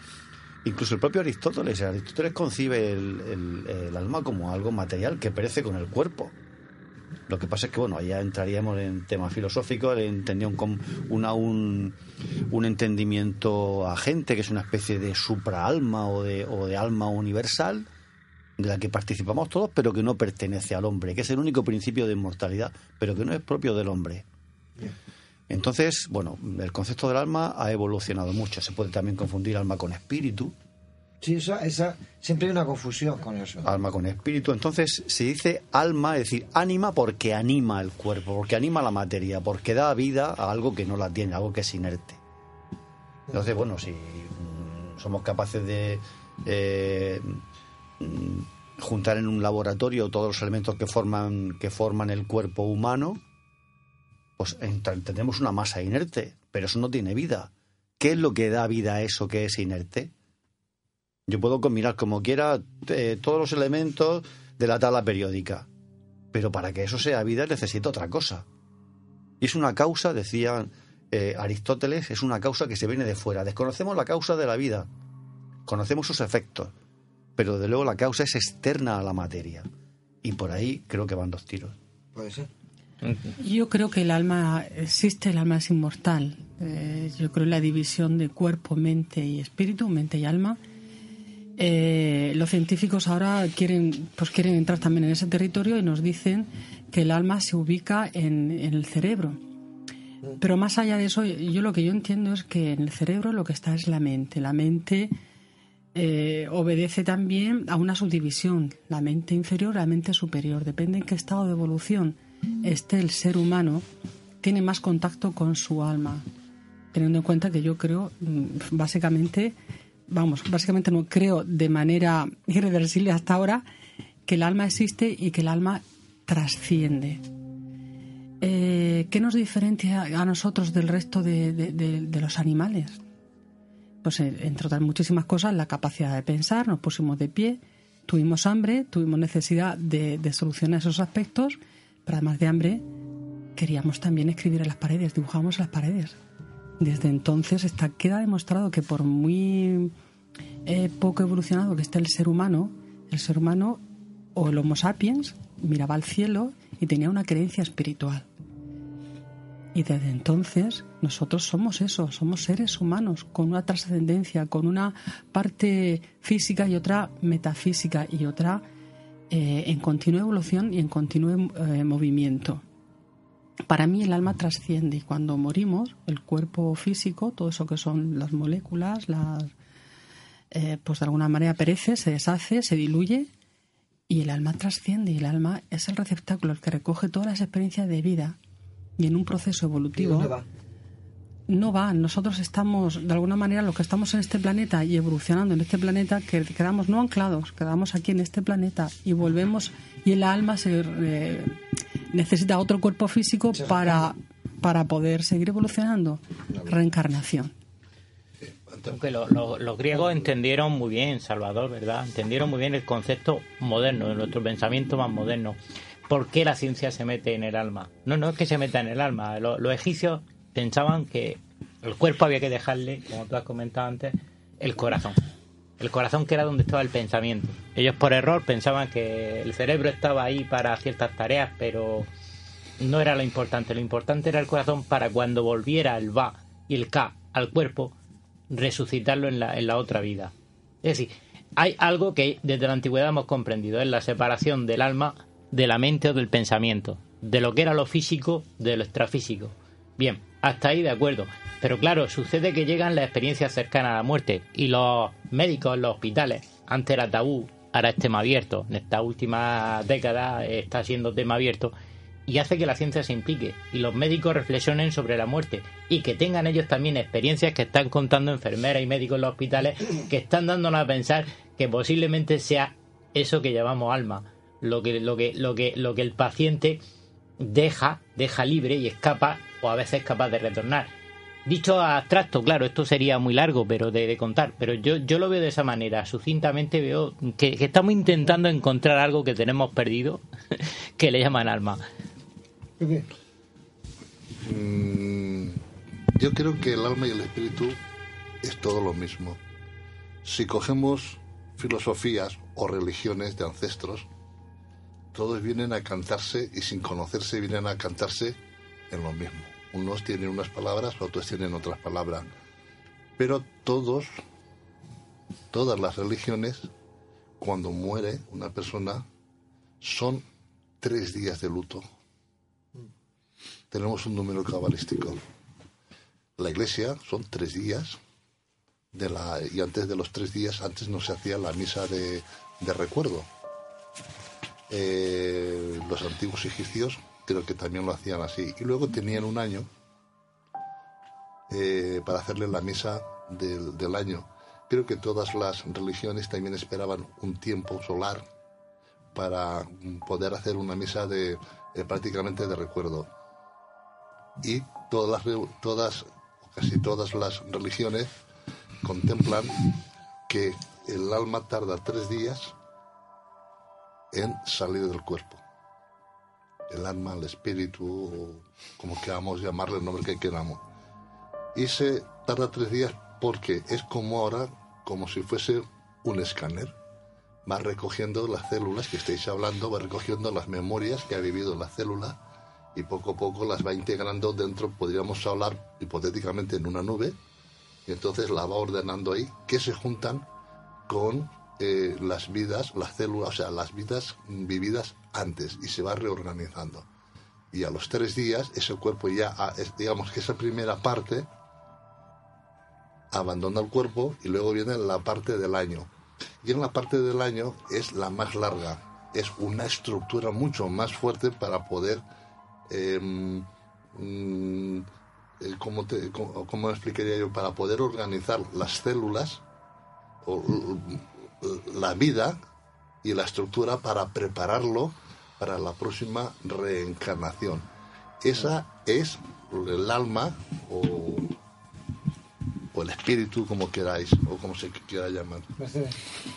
incluso el propio Aristóteles. Aristóteles concibe el alma como algo material que perece con el cuerpo. Lo que pasa es que, bueno, allá entraríamos en temas filosóficos, entendía un, una, un, un entendimiento agente, que es una especie de supraalma o de, o de alma universal, de la que participamos todos, pero que no pertenece al hombre, que es el único principio de inmortalidad, pero que no es propio del hombre. Entonces, bueno, el concepto del alma ha evolucionado mucho. Se puede también confundir alma con espíritu, Sí, esa, esa, siempre hay una confusión con eso. alma con espíritu. Entonces se dice alma, es decir, ánima porque anima el cuerpo, porque anima la materia, porque da vida a algo que no la tiene, algo que es inerte. Entonces, bueno, si mm, somos capaces de eh, mm, juntar en un laboratorio todos los elementos que forman, que forman el cuerpo humano, pues tenemos una masa inerte, pero eso no tiene vida. ¿Qué es lo que da vida a eso que es inerte? Yo puedo combinar como quiera eh, todos los elementos de la tabla periódica, pero para que eso sea vida necesito otra cosa. Y es una causa, decía eh, Aristóteles, es una causa que se viene de fuera. Desconocemos la causa de la vida, conocemos sus efectos, pero de luego la causa es externa a la materia. Y por ahí creo que van dos tiros. Puede ser. Yo creo que el alma existe, el alma es inmortal. Eh, yo creo en la división de cuerpo, mente y espíritu, mente y alma. Eh, los científicos ahora quieren, pues quieren entrar también en ese territorio y nos dicen que el alma se ubica en, el cerebro. Pero más allá de eso, yo lo que yo entiendo es que en el cerebro lo que está es la mente. La mente eh, obedece también a una subdivisión, la mente inferior, la mente superior. Depende en qué estado de evolución esté el ser humano, tiene más contacto con su alma. Teniendo en cuenta que yo creo, mm, básicamente, vamos, básicamente no creo de manera irreversible hasta ahora que el alma existe y que el alma trasciende. Eh, ¿Qué nos diferencia a nosotros del resto de, los animales? Pues eh, entre otras muchísimas cosas, la capacidad de pensar, nos pusimos de pie, tuvimos hambre, tuvimos necesidad de, de solucionar esos aspectos, pero además de hambre, queríamos también escribir en las paredes, dibujamos en las paredes. Desde entonces está, queda demostrado que por muy eh, poco evolucionado que esté el ser humano, el ser humano o el Homo sapiens miraba al cielo y tenía una creencia espiritual. Y desde entonces nosotros somos eso, somos seres humanos con una trascendencia, con una parte física y otra metafísica y otra eh, en continua evolución y en continuo eh, movimiento. Para mí el alma trasciende y cuando morimos, el cuerpo físico, todo eso que son las moléculas, las, eh, pues de alguna manera perece, se deshace, se diluye y el alma trasciende y el alma es el receptáculo, el que recoge todas las experiencias de vida y en un proceso evolutivo dónde va? no va. Nosotros estamos, de alguna manera, lo que estamos en este planeta y evolucionando en este planeta, que quedamos no anclados, quedamos aquí en este planeta y volvemos y el alma se eh, necesita otro cuerpo físico para, para poder seguir evolucionando. Reencarnación. Aunque lo- lo- los griegos entendieron muy bien, Salvador, ¿verdad? Entendieron muy bien el concepto moderno, de nuestro pensamiento más moderno. ¿Por qué la ciencia se mete en el alma? No, no es que se meta en el alma. Lo- Los, egipcios pensaban que el cuerpo había que dejarle, como tú has comentado antes, el corazón. El corazón que era donde estaba el pensamiento. Ellos por error pensaban que el cerebro estaba ahí para ciertas tareas, pero no era lo importante. Lo importante era el corazón para cuando volviera el va y el ka al cuerpo, resucitarlo en la, en la otra vida. Es decir, hay algo que desde la antigüedad hemos comprendido, es la separación del alma de la mente o del pensamiento, de lo que era lo físico de lo extrafísico. Bien, hasta ahí de acuerdo. Pero claro, sucede que llegan las experiencias cercanas a la muerte y los médicos en los hospitales, antes era tabú, ahora es tema abierto. En esta última década está siendo tema abierto y hace que la ciencia se implique y los médicos reflexionen sobre la muerte y que tengan ellos también experiencias que están contando enfermeras y médicos en los hospitales que están dándonos a pensar que posiblemente sea eso que llamamos alma. lo que, lo que, lo que, lo que el paciente deja, deja libre y escapa, o a veces es capaz de retornar. Dicho abstracto, claro, esto sería muy largo pero de, de contar, pero yo, yo lo veo de esa manera. Sucintamente veo que, que estamos intentando encontrar algo que tenemos perdido, que le llaman alma. Mm, yo creo que el alma y el espíritu es todo lo mismo. Si cogemos filosofías o religiones de ancestros, todos vienen a cantarse y sin conocerse vienen a cantarse en lo mismo. Unos tienen unas palabras, otros tienen otras palabras. Pero todos, todas las religiones, cuando muere una persona, son tres días de luto. Tenemos un número cabalístico. La iglesia son tres días y antes de los tres días, antes no se hacía la misa de, de recuerdo. Eh, los antiguos egipcios creo que también lo hacían así. Y luego tenían un año eh, para hacerle la misa del, del año. Creo que todas las religiones también esperaban un tiempo solar para poder hacer una misa de eh, prácticamente de recuerdo. Y todas todas, casi todas las religiones contemplan que el alma tarda tres días en salir del cuerpo. El alma, el espíritu, o como queramos llamarle el nombre que queramos. Y se tarda tres días porque es como ahora, como si fuese un escáner. Va recogiendo las células que estáis hablando, va recogiendo las memorias que ha vivido la célula y poco a poco las va integrando dentro, podríamos hablar hipotéticamente en una nube, y entonces la va ordenando ahí, que se juntan con eh, las vidas, las células, o sea, las vidas vividas antes, y se va reorganizando. Y a los tres días, ese cuerpo ya, digamos que esa primera parte abandona el cuerpo y luego viene la parte del año. Y en la parte del año es la más larga, es una estructura mucho más fuerte para poder em, mm, eh, ¿cómo, te, cómo, cómo explicaría yo? Para poder organizar las células, o, la vida y la estructura para prepararlo para la próxima reencarnación. Esa es el alma o, o el espíritu, como queráis, o como se quiera llamar.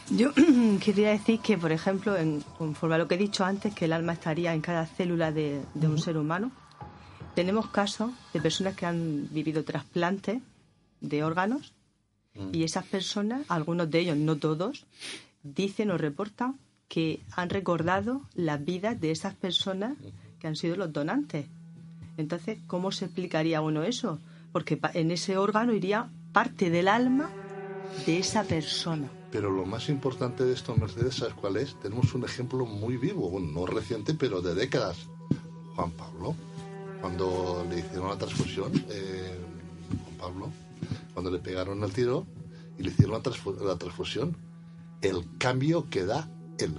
Yo quería decir que, por ejemplo, en, conforme a lo que he dicho antes, que el alma estaría en cada célula de, de un ser humano, tenemos casos de personas que han vivido trasplantes de órganos y esas personas, algunos de ellos, no todos, dicen o reportan que han recordado las vidas de esas personas que han sido los donantes. Entonces, ¿cómo se explicaría uno eso? Porque en ese órgano iría parte del alma de esa persona. Pero lo más importante de esto, Mercedes, ¿sabes cuál es? Tenemos un ejemplo muy vivo, bueno, no reciente, pero de décadas. Juan Pablo, cuando le hicieron la transfusión, eh, Juan Pablo, cuando le pegaron el tiro y le hicieron la, transfu- la transfusión, el cambio que da él.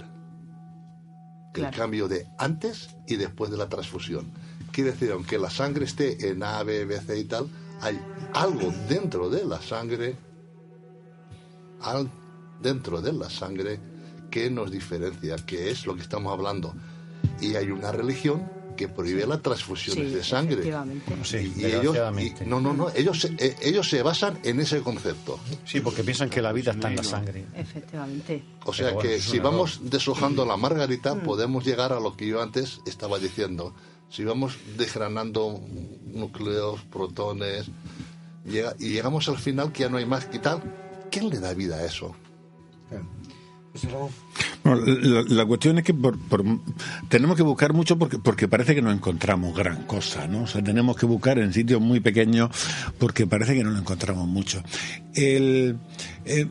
El cambio de antes y después de la transfusión. Quiere decir, aunque la sangre esté en A, B, B, C y tal, hay algo dentro de la sangre al- dentro de la sangre que nos diferencia, que es lo que estamos hablando. Y hay una religión que prohíbe las transfusiones Sí, de sangre. efectivamente. Sí, Y, ellos, y- no, no, no, ellos, se- eh, ellos se basan en ese concepto. Sí, porque piensan que la vida está en la sangre. Efectivamente. O sea bueno, que si error. vamos deshojando la margarita, Mm. podemos llegar a lo que yo antes estaba diciendo. Si vamos desgranando núcleos, protones, llega- y llegamos al final que ya no hay más que tal, ¿quién le da vida a eso? No, la, cuestión es que por- por- tenemos que buscar mucho porque, porque parece que no encontramos gran cosa, ¿no? O sea, tenemos que buscar en sitios muy pequeños porque parece que no lo encontramos mucho. El, eh,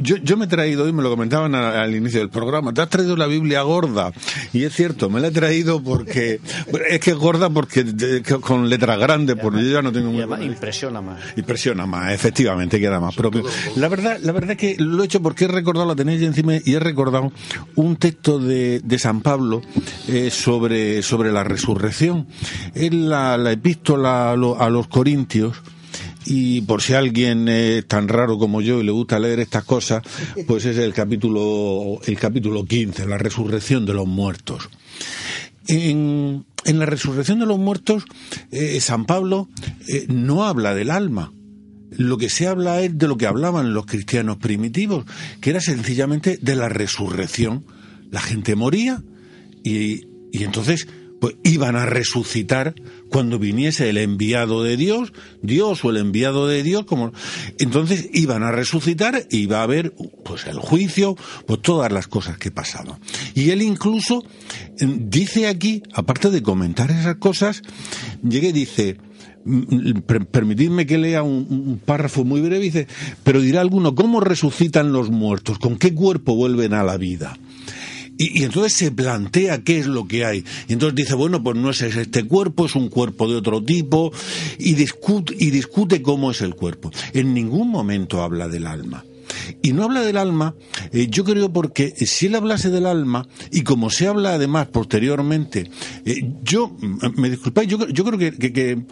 yo, yo- me he traído, y me lo comentaban al inicio del programa, te has traído la Biblia gorda. Y es cierto, me la he traído porque, es que es gorda porque de- con letras grandes, porque yo ya no tengo muy buena impresiona más. Impresiona más, efectivamente, queda más propio. La verdad, la verdad es que lo he hecho porque he recordado, la tenéis encima, y he recordado un texto de, de San Pablo eh, sobre, sobre la resurrección. En la, la epístola a, lo- a los Corintios, y por si alguien es tan raro como yo y le gusta leer estas cosas, pues es el capítulo, el capítulo 15, la resurrección de los muertos. En, en la resurrección de los muertos, eh, San Pablo eh, no habla del alma. Lo que se habla es de lo que hablaban los cristianos primitivos, que era sencillamente de la resurrección. La gente moría y, y entonces pues iban a resucitar cuando viniese el enviado de Dios, Dios o el enviado de Dios, como entonces iban a resucitar y iba a haber pues el juicio, pues todas las cosas que pasaban. Y él incluso eh, dice aquí, aparte de comentar esas cosas, llega y dice, mm, permitidme que lea un, un, párrafo muy breve, dice, pero dirá alguno, ¿cómo resucitan los muertos? ¿Con qué cuerpo vuelven a la vida? Y, y, entonces se plantea qué es lo que hay. Y entonces dice, bueno, pues no es este cuerpo, es un cuerpo de otro tipo, y discute, y discute cómo es el cuerpo. En ningún momento habla del alma. Y no habla del alma, eh, yo creo porque si él hablase del alma, y como se habla además posteriormente, eh, yo, me disculpáis, yo, yo creo que,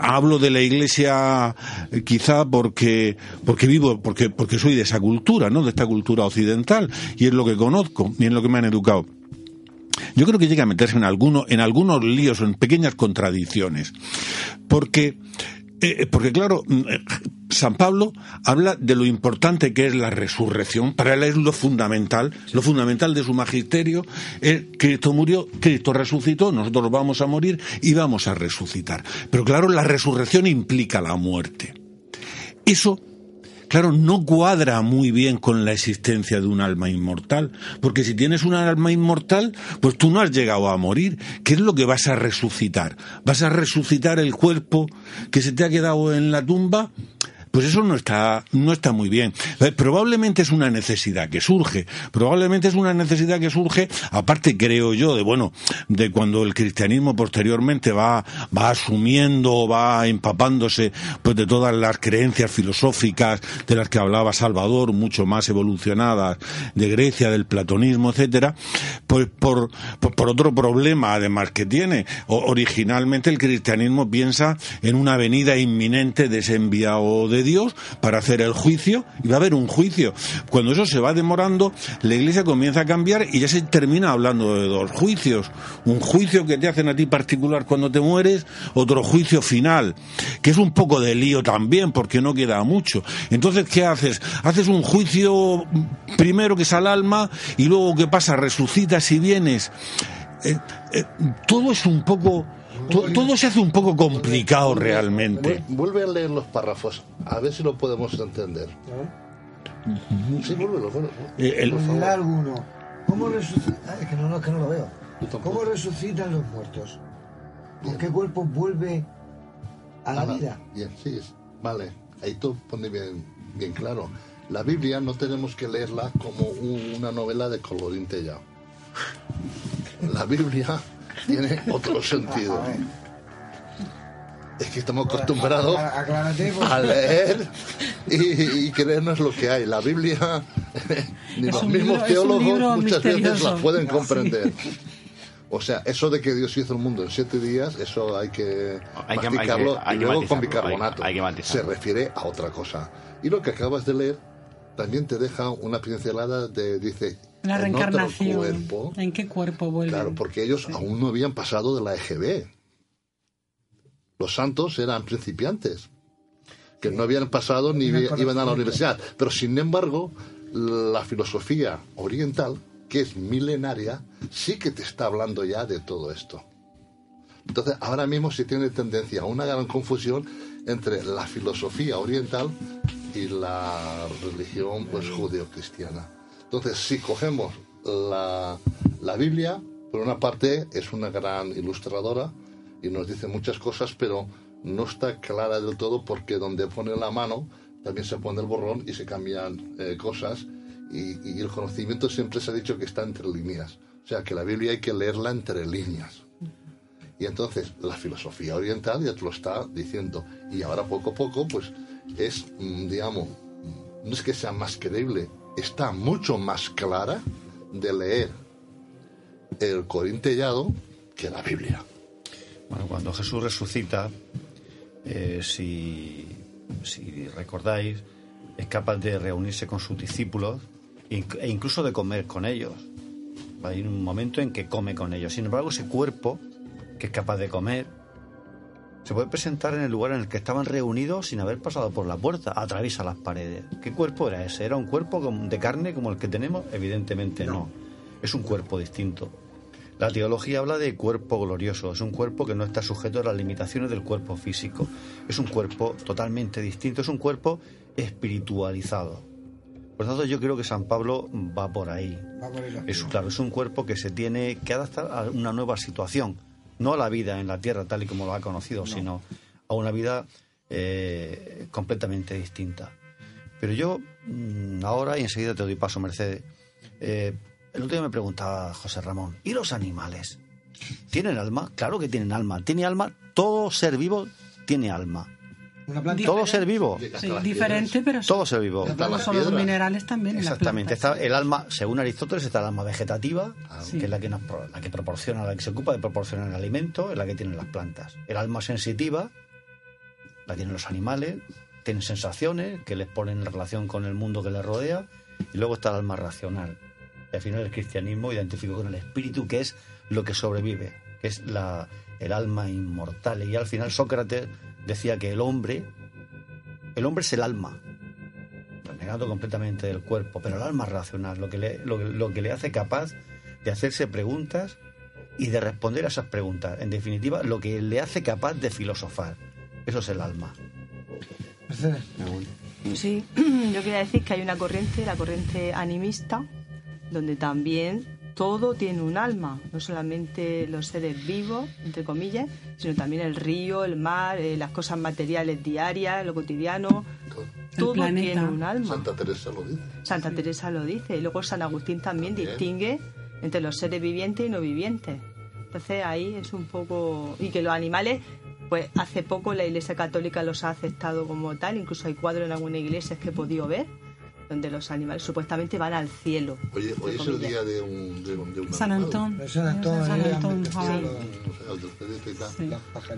hablo de la iglesia eh, quizá porque, porque vivo, porque, porque soy de esa cultura, ¿no? De esta cultura occidental, y es lo que conozco, y es lo que me han educado. Yo creo que llega a meterse en algunos, en algunos líos, en pequeñas contradicciones. Porque, eh, porque claro, San Pablo habla de lo importante que es la resurrección. Para él es lo fundamental, lo fundamental de su magisterio. Es Cristo murió, Cristo resucitó, nosotros vamos a morir y vamos a resucitar. Pero claro, la resurrección implica la muerte. Eso claro, no cuadra muy bien con la existencia de un alma inmortal, porque si tienes un alma inmortal, pues tú no has llegado a morir. ¿Qué es lo que vas a resucitar? ¿Vas a resucitar el cuerpo que se te ha quedado en la tumba? Pues eso no está, no está muy bien. Eh, probablemente es una necesidad que surge, probablemente es una necesidad que surge, aparte creo yo, de bueno, de cuando el cristianismo posteriormente va, va asumiendo, va empapándose pues de todas las creencias filosóficas de las que hablaba Salvador, mucho más evolucionadas, de Grecia, del platonismo, etcétera, pues por, por, otro problema además que tiene. Originalmente el cristianismo piensa en una venida inminente de ese enviado de Dios para hacer el juicio y va a haber un juicio. Cuando eso se va demorando, la iglesia comienza a cambiar y ya se termina hablando de dos juicios. Un juicio que te hacen a ti particular cuando te mueres, otro juicio final, que es un poco de lío también porque no queda mucho. Entonces, ¿qué haces? Haces un juicio primero que es al alma y luego ¿qué pasa? Resucitas y vienes. Eh, eh, todo es un poco todo, todo, se hace un poco complicado realmente. Vuelve a leer los párrafos, a ver si lo podemos entender. Sí, vuélvelo, vuélvelo. Eh, el, por alguno. ¿Cómo resucitan? Ah, es que no, no, es que no lo veo. ¿Cómo resucitan los muertos? ¿Con qué cuerpo vuelve a la vida? Bien, sí, vale. Ahí tú pone bien, bien claro. La Biblia no tenemos que leerla como una novela de colorín tellado. La Biblia tiene otro sentido. Es que estamos acostumbrados a leer y, y, creernos lo que hay. La Biblia, ni los mismos teólogos muchas veces la pueden comprender. O sea, eso de que Dios hizo el mundo en siete días, eso hay que hay masticarlo que, hay que, y luego con bicarbonato. Hay, hay Se refiere a otra cosa. Y lo que acabas de leer también te deja una pincelada de, dice, la en reencarnación. Otro cuerpo, ¿En qué cuerpo vuelve? Claro, porque ellos sí. aún no habían pasado de la EGB. Los santos eran principiantes, que sí. no habían pasado ni iban a la universidad. Pero sin embargo, la filosofía oriental, que es milenaria, sí que te está hablando ya de todo esto. Entonces, ahora mismo se tiene tendencia a una gran confusión entre la filosofía oriental y la religión pues judeocristiana. Entonces, si cogemos la, la, Biblia, por una parte es una gran ilustradora y nos dice muchas cosas, pero no está clara del todo porque donde pone la mano también se pone el borrón y se cambian eh, cosas y, y, el conocimiento siempre se ha dicho que está entre líneas. O sea, que la Biblia hay que leerla entre líneas. Y entonces la filosofía oriental ya te lo está diciendo. Y ahora poco a poco, pues es, digamos, no es que sea más creíble, está mucho más clara de leer el Corintellado que la Biblia. Bueno, cuando Jesús resucita, eh, si si recordáis, es capaz de reunirse con sus discípulos e incluso de comer con ellos. Hay un momento en que come con ellos. Sin embargo, ese cuerpo, que es capaz de comer, se puede presentar en el lugar en el que estaban reunidos sin haber pasado por la puerta, atraviesa las paredes. ¿Qué cuerpo era ese? ¿Era un cuerpo de carne como el que tenemos? Evidentemente no. Es un cuerpo distinto. La teología habla de cuerpo glorioso, es un cuerpo que no está sujeto a las limitaciones del cuerpo físico, es un cuerpo totalmente distinto, es un cuerpo espiritualizado. Por lo tanto, yo creo que San Pablo va por ahí. Es, claro, es un cuerpo que se tiene que adaptar a una nueva situación, no a la vida en la tierra tal y como lo ha conocido, sino a una vida eh, completamente distinta. Pero yo mm, ahora y enseguida te doy paso, Mercedes. eh, el otro día me preguntaba José Ramón, ¿y los animales? ¿Tienen alma? Claro que tienen alma. ¿Tiene alma? Todo ser vivo tiene alma. Todo ser vivo. Sí, diferente, pero sí. Todo ser vivo. Son los minerales también. Exactamente. Está el alma, según Aristóteles, está el alma vegetativa, Sí. que es la que, nos, la que proporciona, la que se ocupa de proporcionar el alimento, es la que tienen las plantas. El alma sensitiva, la tienen los animales, tienen sensaciones que les ponen en relación con el mundo que les rodea, y luego está el alma racional. Y al final el cristianismo identifica con el espíritu, que es lo que sobrevive, que es la, el alma inmortal. Y al final Sócrates decía que el hombre, el hombre es el alma, renegado completamente del cuerpo, pero el alma racional, lo que, le, lo, lo que le hace capaz de hacerse preguntas y de responder a esas preguntas. En definitiva, lo que le hace capaz de filosofar. Eso es el alma. Sí, yo quería decir que hay una corriente, la corriente animista, donde también todo tiene un alma, no solamente los seres vivos, entre comillas, sino también el río, el mar, eh, las cosas materiales diarias, lo cotidiano, todo tiene un alma. Santa Teresa lo dice. Santa Teresa lo dice. Y luego San Agustín también distingue entre los seres vivientes y no vivientes. Entonces ahí es un poco... Y que los animales, pues hace poco la Iglesia Católica los ha aceptado como tal. Incluso hay cuadros en algunas iglesias que he podido ver donde los animales supuestamente van al cielo. Oye, hoy es el día de un, de un, de un San. Antón. San Antón, San Antón, sí.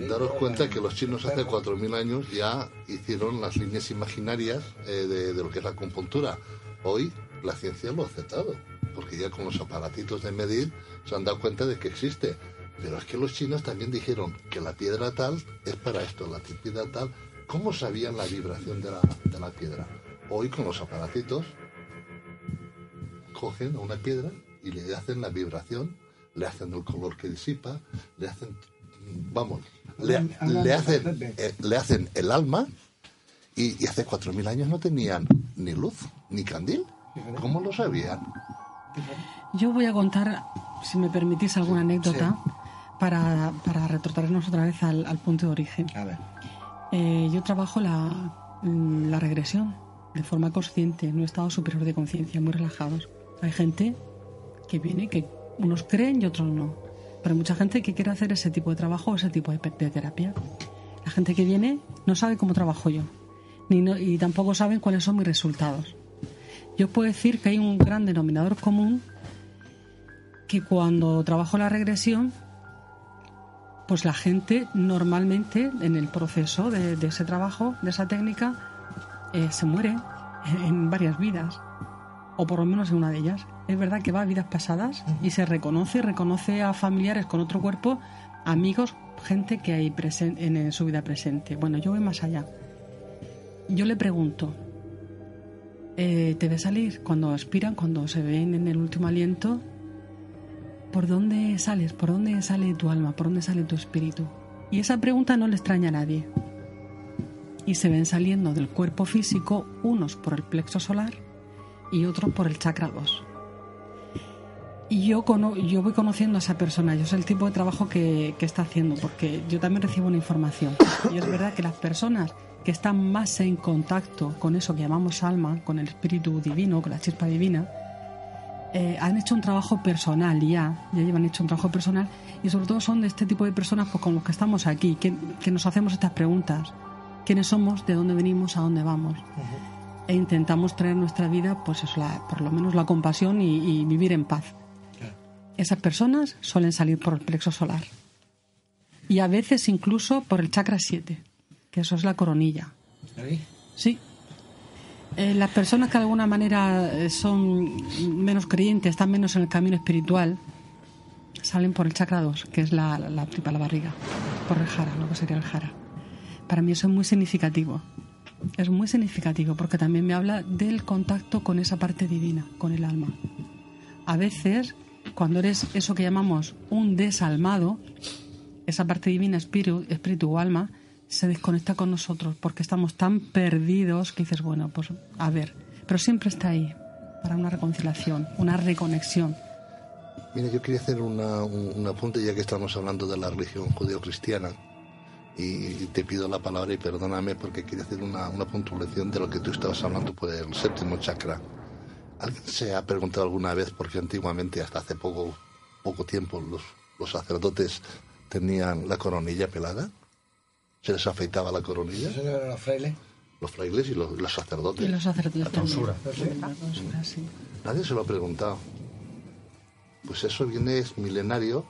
Daros cuenta que los chinos hace 4.000 años ya hicieron las líneas imaginarias eh, de, de lo que es la acupuntura. Hoy la ciencia lo ha aceptado, porque ya con los aparatitos de medir se han dado cuenta de que existe. Pero es que los chinos también dijeron que la piedra tal es para esto, la piedra tal. ¿Cómo sabían la vibración de la, de la piedra? Hoy con los aparatitos cogen a una piedra y le hacen la vibración, le hacen el color que disipa, le hacen, vamos, le, le hacen, eh, le hacen el alma y, y hace 4.000 años no tenían ni luz, ni candil. ¿Cómo lo sabían? Yo voy a contar, si me permitís, alguna anécdota para, para retrotraernos otra vez al, al punto de origen. A ver. Eh, yo trabajo la, la regresión de forma consciente, en un estado superior de conciencia, muy relajados. Hay gente que viene, que unos creen y otros no. Pero hay mucha gente que quiere hacer ese tipo de trabajo o ese tipo de, de terapia. La gente que viene no sabe cómo trabajo yo, ni no- y tampoco saben cuáles son mis resultados. Yo puedo decir que hay un gran denominador común que cuando trabajo la regresión, pues la gente normalmente en el proceso de, de ese trabajo, de esa técnica, eh, se muere en, varias vidas, o por lo menos en una de ellas. Es verdad que va a vidas pasadas y se reconoce, reconoce a familiares con otro cuerpo, amigos, gente que hay presen- en, su vida presente. Bueno, yo voy más allá. Yo le pregunto, eh, ¿te ve salir cuando expiran, cuando se ven en el último aliento? ¿Por dónde sales? ¿Por dónde sale tu alma? ¿Por dónde sale tu espíritu? Y esa pregunta no le extraña a nadie. Y se ven saliendo del cuerpo físico unos por el plexo solar y otros por el chakra 2. Y yo, cono- yo voy conociendo a esa persona, yo sé el tipo de trabajo que, que está haciendo, porque yo también recibo una información. Y es verdad que las personas que están más en contacto con eso que llamamos alma, con el espíritu divino, con la chispa divina, eh, han hecho un trabajo personal ya, ya llevan hecho un trabajo personal y sobre todo son de este tipo de personas pues, con los que estamos aquí, que, que nos hacemos estas preguntas. ¿Quiénes somos? ¿De dónde venimos? ¿A dónde vamos? E intentamos traer nuestra vida, pues eso, la- por lo menos la compasión y, y vivir en paz. Esas personas suelen salir por el plexo solar. Y a veces incluso por el chakra 7, que eso es la coronilla. Sí. Eh, las personas que de alguna manera eh, son menos creyentes, están menos en el camino espiritual, salen por el chakra 2, que es la, la tripa, la barriga, por el jara, lo que sería el jara. Para mí eso es muy significativo. Es muy significativo porque también me habla del contacto con esa parte divina, con el alma. A veces, cuando eres eso que llamamos un desalmado, esa parte divina, espíritu, o alma, se desconecta con nosotros porque estamos tan perdidos que dices, bueno, pues a ver, pero siempre está ahí para una reconciliación, una reconexión. Mira, yo quería hacer una, un, un apunte ya que estamos hablando de la religión judeo-cristiana y te pido la palabra y perdóname porque quería hacer una, una puntualización de lo que tú estabas hablando por el séptimo chakra. ¿Alguien se ha preguntado alguna vez por qué antiguamente, hasta hace poco, poco tiempo, los, los sacerdotes tenían la coronilla pelada? ¿Se les afeitaba la coronilla? ¿Eso no eran los frailes? Los frailes y los, los sacerdotes. Y los sacerdotes La tonsura. también. La tonsura, sí. Nadie se lo ha preguntado. Pues eso viene, es milenario,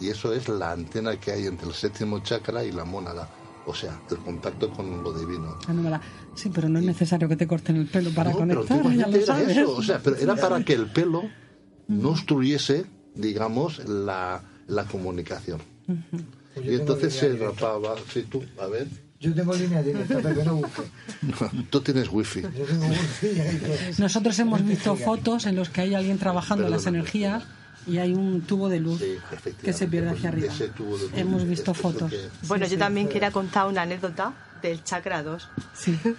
y eso es la antena que hay entre el séptimo chakra y la mónada. O sea, el contacto con lo divino. Ah, no Sí, pero no es necesario que te corten el pelo para No, pero conectar, ya antiguamente lo era sabes. eso, o sea, pero era para que el pelo no obstruyese, digamos, la, la comunicación. Y entonces se rapaba, sí, tú, a ver, Yo tengo línea directa, Pepe, no busques. tú tienes wifi. Yo tengo wifi. Nosotros hemos visto fotos en los que hay alguien trabajando las energías y hay un tubo de luz que se pierde hacia arriba. Hemos visto fotos. Bueno, yo también quería contar una anécdota del chakra 2. Sí.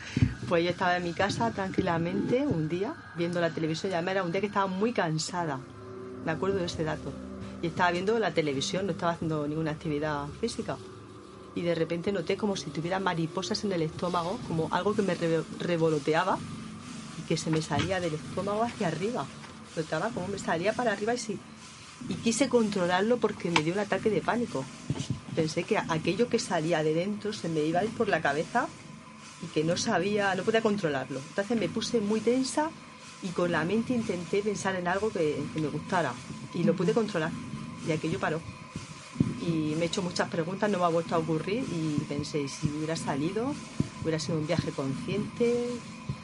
Pues yo estaba en mi casa tranquilamente un día viendo la televisión. Ya era un día que estaba muy cansada. Me acuerdo de ese dato. Y estaba viendo la televisión, no estaba haciendo ninguna actividad física. Y de repente noté como si tuviera mariposas en el estómago, como algo que me re- revoloteaba y que se me salía del estómago hacia arriba. Notaba como me salía para arriba y sí. Y quise controlarlo porque me dio un ataque de pánico. Pensé que aquello que salía de dentro se me iba a ir por la cabeza y que no sabía, no podía controlarlo. Entonces me puse muy tensa y con la mente intenté pensar en algo que, que me gustara y lo pude controlar y aquello paró. Y me he hecho muchas preguntas, no me ha vuelto a ocurrir y pensé, ¿y si hubiera salido, hubiera sido un viaje consciente,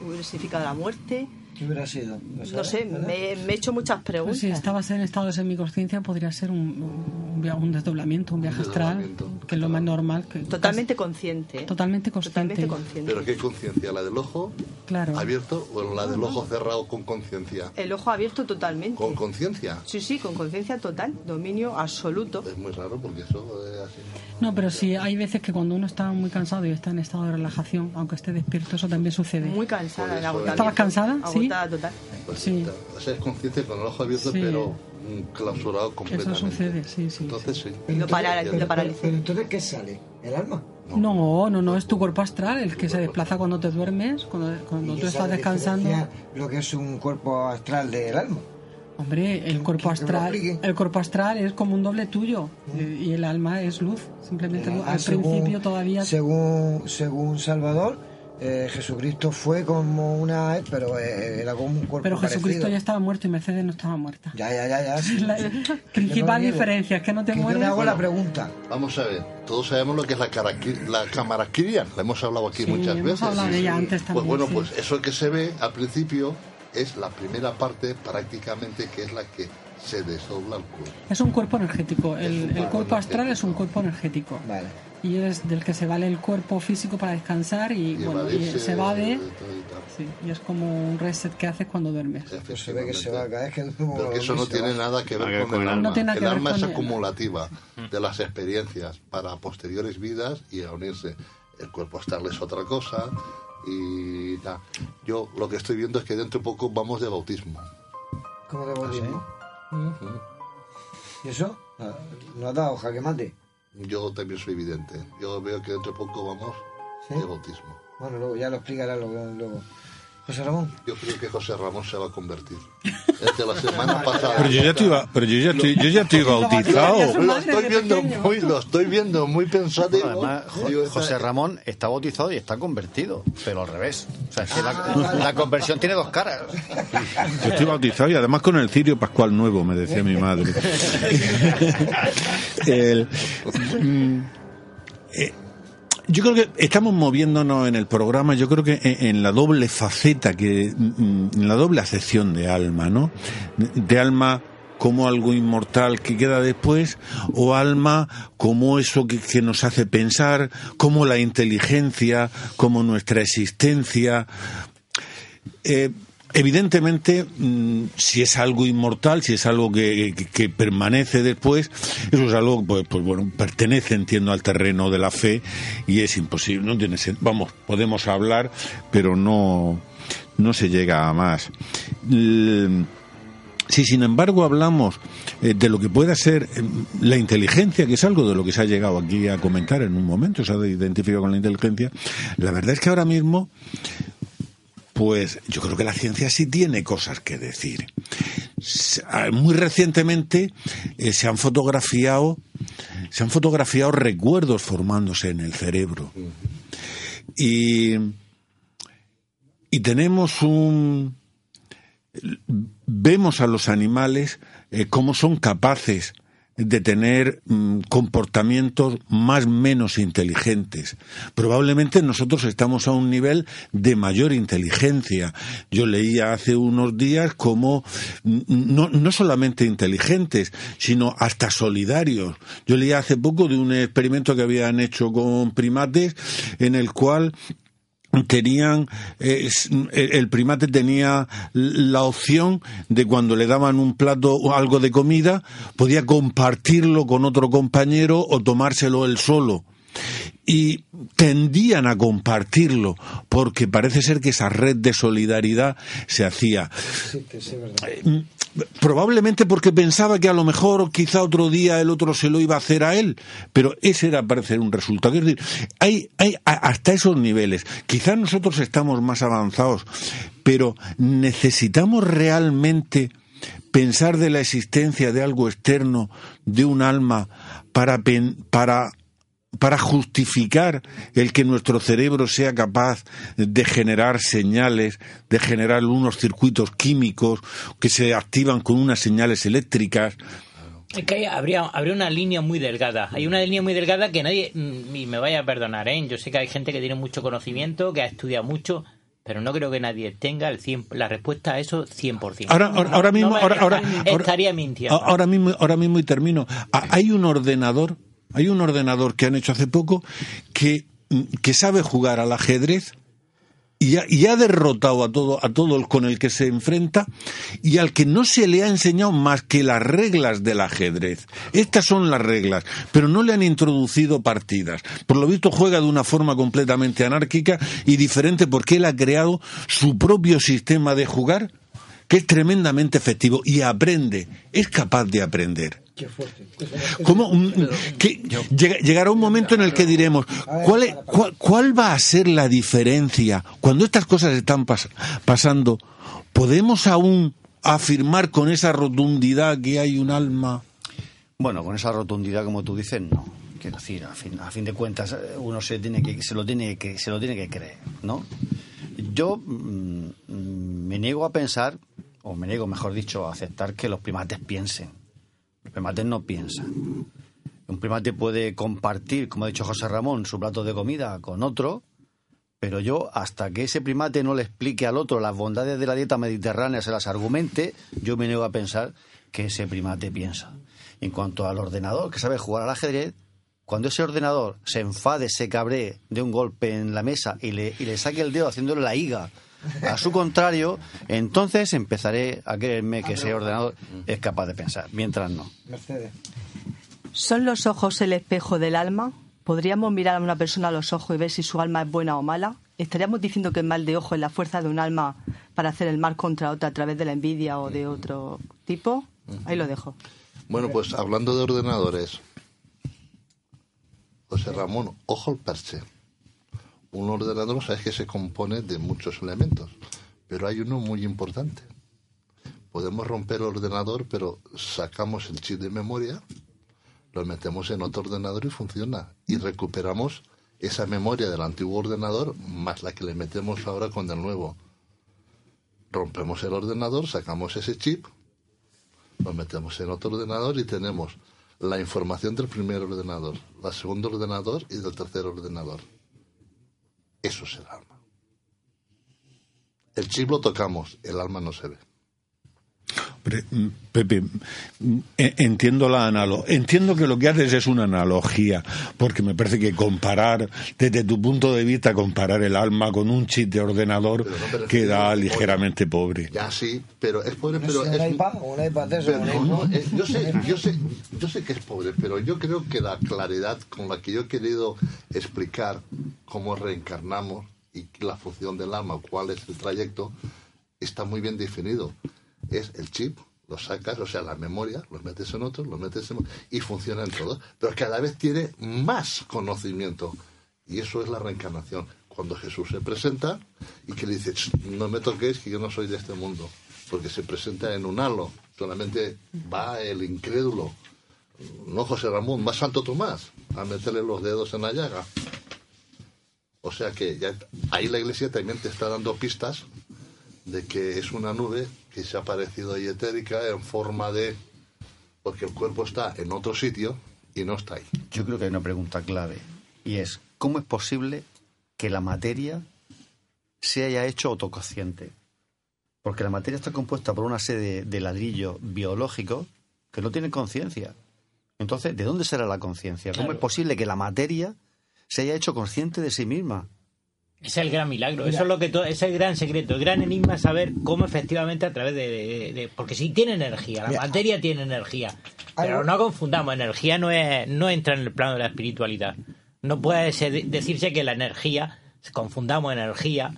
hubiera significado la muerte. ¿Qué hubiera sido? No sé, me, me he hecho muchas Pues preguntas. si estabas en estado de semiconsciencia podría ser un, un, desdoblamiento, un viaje astral, que es lo más normal. Que Totalmente consciente. Totalmente consciente. Totalmente consciente. Pero ¿qué conciencia? ¿La del ojo Claro. abierto o la del ojo cerrado con conciencia? El ojo abierto totalmente. ¿Con conciencia? Sí, sí, con conciencia total, dominio absoluto. Es muy raro porque eso es así. No, pero sí, hay veces que cuando uno está muy cansado y está en estado de relajación, aunque esté despierto, eso también sucede. Muy cansada. ¿Estabas cansada? Sí. Agotada total. Pues, Sí. O sea, es consciente con el ojo abierto, Sí. pero mm, clausurado completamente. Eso sucede, sí, sí. Entonces sí. Lo, para- lo paralicé. pero entonces, ¿qué sale? ¿El alma? No, no, no, es tu cuerpo astral el que se desplaza cuando te duermes, cuando, cuando ¿Y tú estás descansando. Lo que es un cuerpo astral del alma. Hombre, el cuerpo astral, el cuerpo astral es como un doble tuyo y y el alma es luz. Simplemente al según- principio todavía Según, según Salvador, eh, Jesucristo fue como una. Pero eh, era como un cuerpo Pero Jesucristo parecido. ya estaba muerto y Mercedes no estaba muerta. Ya, ya, ya, ya. sí. La yo principal no diferencia es que no te Que yo mueres. me hago la pregunta. Vamos a ver, todos sabemos lo que es la, la camaraquiria, la hemos hablado aquí Sí, muchas hemos veces. hablado de ella antes Pues también, bueno, sí. pues eso que se ve al principio es la primera parte prácticamente que es la que se desdobla el cuerpo. Es un cuerpo energético. El, el cuerpo cuerpo astral energético. es un cuerpo energético. Vale. Y es del que se vale el cuerpo físico para descansar y, Y bueno, y se evade. de. Sí, y es como un reset que haces cuando duermes. Pues se ve que se va a caer. Que no, Pero que eso no va. tiene nada que ver con, el alma. No tiene nada el alma con es acumulativa de las experiencias para posteriores vidas y a unirse. El cuerpo astral es otra cosa y nada. Yo lo que estoy viendo es que dentro de poco vamos de bautismo. ¿Cómo de bautismo? Ujú. ¿Y eso? Ah, ¿No ha dado jaque mate? Yo también soy vidente. Yo veo que dentro de poco vamos ¿Sí? de bautismo. Bueno, luego ya lo explicará luego. luego. José Ramón. Yo creo que José Ramón se va a convertir. Desde la semana pasada. Pero yo ya estoy, ba- pero yo ya estoy, yo ya estoy bautizado. Lo estoy viendo muy, lo estoy viendo muy pensativo. Además, José Ramón está bautizado y está convertido, pero al revés. O sea, es que la, Ah, la conversión tiene dos caras. Yo estoy bautizado y además con el cirio pascual nuevo, me decía mi madre. El- mm, eh, yo creo que estamos moviéndonos en el programa, yo creo que en, en la doble faceta, que mm, en la doble acepción de alma, ¿no? De, de alma como algo inmortal que queda después, o alma como eso que, que nos hace pensar, como la inteligencia, como nuestra existencia. Eh, Evidentemente, mm, si es algo inmortal, si es algo que, que- que permanece después, eso es algo, pues, pues bueno, pertenece, entiendo, al terreno de la fe y es imposible, no tiene Vamos, podemos hablar, pero no, no se llega a más. Si sin embargo hablamos eh, de lo que pueda ser eh, la inteligencia, que es algo de lo que se ha llegado aquí a comentar en un momento, se ha identificado con la inteligencia, la verdad es que ahora mismo pues yo creo que la ciencia sí tiene cosas que decir. Muy recientemente eh, se han fotografiado se han fotografiado recuerdos formándose en el cerebro. Y, y tenemos un vemos a los animales eh, cómo son capaces de tener mm, comportamientos más menos inteligentes. Probablemente nosotros estamos a un nivel de mayor inteligencia. Yo leía hace unos días como mm, no, no solamente inteligentes, sino hasta solidarios. Yo leía hace poco de un experimento que habían hecho con primates en el cual tenían eh, s- el primate tenía la opción de cuando le daban un plato o algo de comida podía compartirlo con otro compañero o tomárselo él solo. Y tendían a compartirlo porque parece ser que esa red de solidaridad se hacía. Eh, probablemente porque pensaba que a lo mejor quizá otro día el otro se lo iba a hacer a él, pero ese era parecer un resultado. Es decir, hay, hay hasta esos niveles. Quizá nosotros estamos más avanzados, pero necesitamos realmente pensar de la existencia de algo externo, de un alma, para, para para justificar el que nuestro cerebro sea capaz de generar señales, de generar unos circuitos químicos que se activan con unas señales eléctricas. Es que habría, habría una línea muy delgada. Hay una línea muy delgada que nadie, mm, y me vaya a perdonar, ¿eh? Yo sé que hay gente que tiene mucho conocimiento, que ha estudiado mucho, pero no creo que nadie tenga el 100, la respuesta a eso 100%. Ahora, ahora, ahora mismo, No me- ahora, ahora, estaría mintiendo. ahora mismo, ahora mismo y termino. Hay un ordenador, hay un ordenador que han hecho hace poco que, que sabe jugar al ajedrez y ha, y ha derrotado a todo, a todo el con el que se enfrenta y al que no se le ha enseñado más que las reglas del ajedrez. Estas son las reglas, pero no le han introducido partidas. Por lo visto juega de una forma completamente anárquica y diferente porque él ha creado su propio sistema de jugar que es tremendamente efectivo y aprende, es capaz de aprender. ¿Cómo? Que llega- llegará un momento en el que diremos, ¿cuál, es- cuál, cuál va a ser la diferencia? Cuando estas cosas están pas- pasando, ¿podemos aún afirmar con esa rotundidad que hay un alma? Bueno, con esa rotundidad, como tú dices, no. Quiero decir, a fin, a fin de cuentas, uno se tiene que se lo tiene que se lo tiene que creer, ¿no? Yo mm, mm, me niego a pensar, o me niego, mejor dicho, a aceptar que los primates piensen. Los primates no piensan. Un primate puede compartir, como ha dicho José Ramón, su plato de comida con otro, pero yo, hasta que ese primate no le explique al otro las bondades de la dieta mediterránea, se las argumente, yo me niego a pensar que ese primate piensa. En cuanto al ordenador, que sabe jugar al ajedrez, cuando ese ordenador se enfade, se cabree de un golpe en la mesa y le, y le saque el dedo haciéndole la higa a su contrario, entonces empezaré a creerme que ese ordenador es capaz de pensar, mientras no. Mercedes. ¿Son los ojos el espejo del alma? ¿Podríamos mirar a una persona a los ojos y ver si su alma es buena o mala? ¿Estaríamos diciendo que el mal de ojo es la fuerza de un alma para hacer el mal contra otra a través de la envidia o de otro tipo? Ahí lo dejo. Bueno, pues hablando de ordenadores, José Ramón, ojo al perche. Un ordenador, sabes que se compone de muchos elementos, pero hay uno muy importante. Podemos romper el ordenador, pero sacamos el chip de memoria, lo metemos en otro ordenador y funciona. Y recuperamos esa memoria del antiguo ordenador más la que le metemos ahora con el nuevo. Rompemos el ordenador, sacamos ese chip, lo metemos en otro ordenador y tenemos la información del primer ordenador, del segundo ordenador y del tercer ordenador. Eso es el alma. El chip lo tocamos, el alma no se ve. Mm, Pepe, mm, e- entiendo la analo entiendo que lo que haces es una analogía, porque me parece que comparar, desde tu punto de vista, comparar el alma con un chip de ordenador no queda a- ligeramente pobre. Ya sí, pero es pobre, pero sé, es... un iPad, un iPad de eso, pero un no, iPhone. es- yo, sé, yo, sé, yo sé que es pobre, pero yo creo que la claridad con la que yo he querido explicar cómo reencarnamos y la función del alma, cuál es el trayecto, está muy bien definido. Es el chip, lo sacas, o sea, la memoria, lo metes en otro, lo metes en y funciona en todo. Pero cada vez tiene más conocimiento. Y eso es la reencarnación. Cuando Jesús se presenta y que le dice, "Ch, no me toquéis, que yo no soy de este mundo. Porque se presenta en un halo. Solamente va el incrédulo, no José Ramón, más Santo Tomás, a meterle los dedos en la llaga. O sea que ya, ahí la iglesia también te está dando pistas de que es una nube que se ha parecido ahí etérica en forma de... porque el cuerpo está en otro sitio y no está ahí. Yo creo que hay una pregunta clave y es ¿cómo es posible que la materia se haya hecho autoconsciente? Porque la materia está compuesta por una serie de, ladrillos biológicos que no tienen conciencia. Entonces, ¿de dónde será la conciencia? ¿Cómo Claro. es posible que la materia se haya hecho consciente de sí misma? Es el gran milagro, eso es lo que to- ese es el gran secreto, el gran enigma es saber cómo efectivamente a través de, de- de- porque si tiene energía, la Mira. materia tiene energía, pero Algo- no confundamos, energía no es no entra en el plano de la espiritualidad. No puede ser- decirse que la energía confundamos energía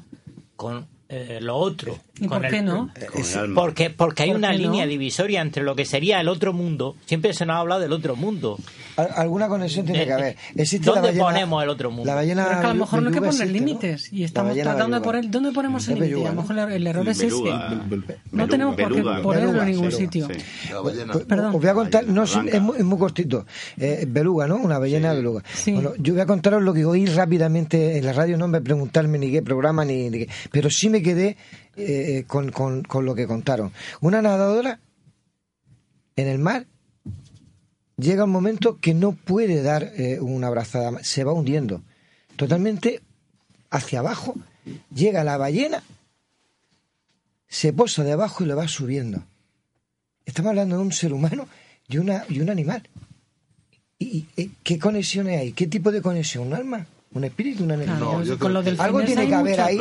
con eh, lo otro. ¿Y con por qué no? Con alma. Porque, porque hay ¿Por una no? línea divisoria entre lo que sería el otro mundo. Siempre se nos ha hablado del otro mundo. Al- Alguna conexión tiene que haber. Existe ¿Dónde la ballena, ponemos el otro mundo? La ballena Pero es que a lo mejor no hay que poner existe, ¿no? límites y estamos tratando de poner dónde ponemos el límite. A lo mejor el, error es ese. Beluga. No tenemos por qué ponerlo en ningún sitio. Pues, Perdón. Os voy a contar, no, es, muy, es muy cortito. Eh, beluga, ¿no? Una ballena beluga. Sí. Bueno, yo voy a contaros lo que oí rápidamente en la radio, no me preguntarme ni qué programa, ni, ni qué, pero sí me quedé eh, con, con, con lo que contaron. Una nadadora en el mar llega un momento que no puede dar eh, una abrazada, más, se va hundiendo totalmente hacia abajo, llega la ballena, se posa debajo y lo va subiendo. Estamos hablando de un ser humano y, una, y un animal. ¿Y, y- y qué conexiones hay? ¿Qué tipo de conexión? ¿Un alma? ¿Un espíritu? ¿Una energía? No, yo con creo Algo tiene que haber ahí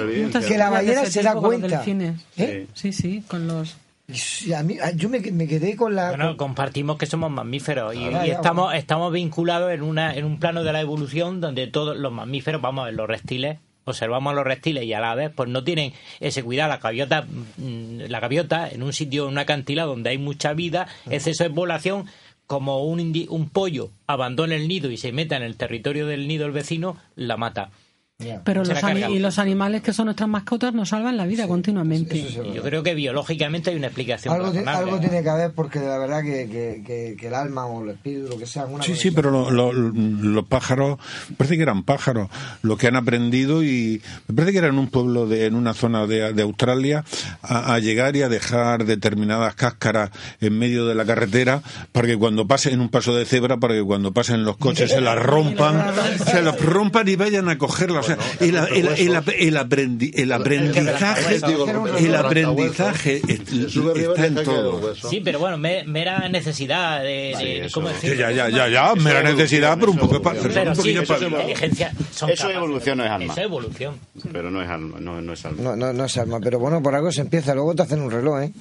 que la ballena se da tipo con los cuenta. ¿Eh? Sí, sí, con los... A mí- yo me, me quedé con la... Bueno, compartimos que somos mamíferos y, Ah, y estamos, bueno. estamos vinculados en, una, en un plano de la evolución donde todos los mamíferos, vamos a ver, los reptiles, observamos a los reptiles y a la vez pues no tienen ese cuidado. La gaviota, mm, la gaviota en un sitio, en una cantila donde hay mucha vida, exceso de población, como un, indi- un pollo abandona el nido y se meta en el territorio del nido del vecino, la mata. Pero los, y los animales que son nuestras mascotas nos salvan la vida continuamente. Yo creo que biológicamente hay una explicación Algo, razonable. algo tiene que haber porque de la verdad que, que, que- que el alma o el espíritu, lo que sea, una Sí, sí, pero lo- lo- los pájaros, parece que eran pájaros, lo que han aprendido y me parece que era en un pueblo, de, en una zona de, de Australia, a, a llegar y a dejar determinadas cáscaras en medio de la carretera para que cuando pasen en un paso de cebra, para que cuando pasen los coches se las rompan, se las rompan y vayan a cogerlas. Sea, el, el- el- el aprendi- el aprendizaje, el aprendizaje está en todo. Sí, pero bueno, me- mera necesidad de... ¿cómo Sí, decirlo? ya, ya, ya, ya, mera necesidad, pero un poco de pa- Pero sí, eso es inteligencia. son Eso es capaces. evolución, no es alma. Eso es evolución. Pero no es alma, no, no es alma. No, no, no es alma, pero bueno, por algo se empieza, luego te hacen un reloj, ¿eh?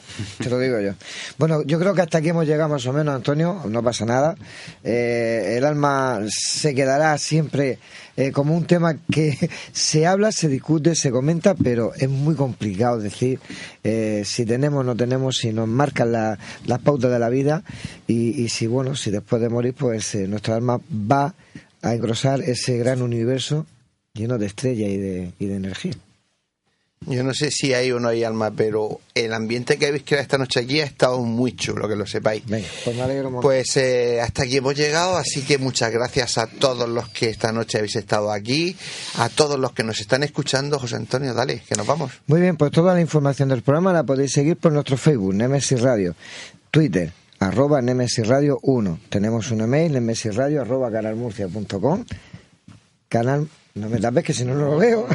Te lo digo yo. Bueno, yo creo que hasta aquí hemos llegado más o menos, Antonio, no pasa nada. Eh, el alma se quedará siempre eh, como un tema que se habla, se discute, se comenta, pero es muy complicado decir eh, si tenemos o no tenemos, si nos marcan la- las pautas de la vida y, y si, bueno, si después de morir, pues eh, nuestra alma va a engrosar ese gran universo lleno de estrellas y de, y de energía. Yo no sé si hay o no hay alma, pero el ambiente que habéis creado esta noche aquí ha estado muy chulo, que lo sepáis. Venga, pues me alegro. Pues eh, hasta aquí hemos llegado, así que muchas gracias a todos los que esta noche habéis estado aquí, a todos los que nos están escuchando. José Antonio, dale, que nos vamos. Muy bien, pues toda la información del programa la podéis seguir por nuestro Facebook, Nemesis Radio, Twitter, arroba Nemesis Radio 1. Tenemos un email, nemesisradio arroba canalmurcia.com, canal No me tapes que si no, no lo veo.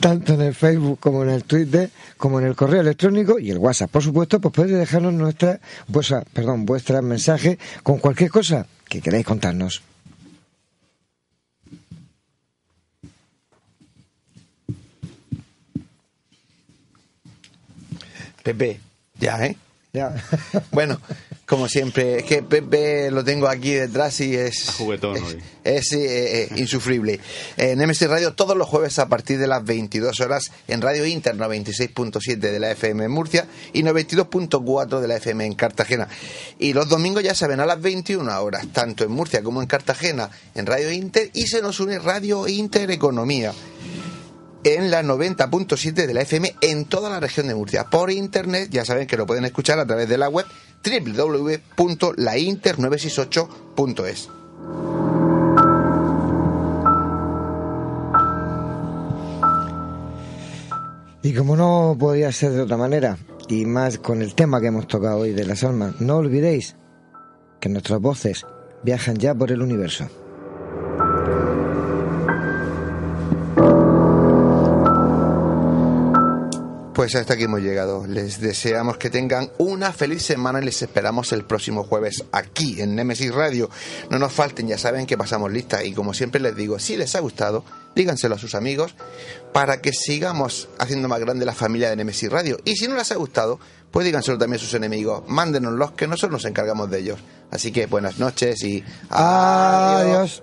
Tanto en el Facebook como en el Twitter, como en el correo electrónico y el WhatsApp. Por supuesto, pues puedes dejarnos nuestra, vuestra, perdón, vuestras mensajes con cualquier cosa que queráis contarnos. Pepe, ya, ¿eh? Ya. Bueno, como siempre, es que Pepe lo tengo aquí detrás y es, Juguetón es, hoy. es, eh, eh, insufrible. En MSI Radio todos los jueves a partir de las 22 horas en Radio Inter 96.7 de la FM en Murcia y 92.4 de la FM en Cartagena. Y los domingos ya saben a las 21 horas, tanto en Murcia como en Cartagena en Radio Inter y se nos une Radio Inter Economía en la 90.7 de la FM en toda la región de Murcia. Por internet, ya saben que lo pueden escuchar a través de la web www.lainter968.es. Y como no podía ser de otra manera, y más con el tema que hemos tocado hoy de las almas, no olvidéis que nuestras voces viajan ya por el universo. Pues hasta aquí hemos llegado. Les deseamos que tengan una feliz semana y les esperamos el próximo jueves aquí en Nemesis Radio. No nos falten, ya saben que pasamos lista y como siempre les digo, si les ha gustado, díganselo a sus amigos para que sigamos haciendo más grande la familia de Nemesis Radio. Y si no les ha gustado, pues díganselo también a sus enemigos. Mándenoslos que nosotros nos encargamos de ellos. Así que buenas noches y Adiós.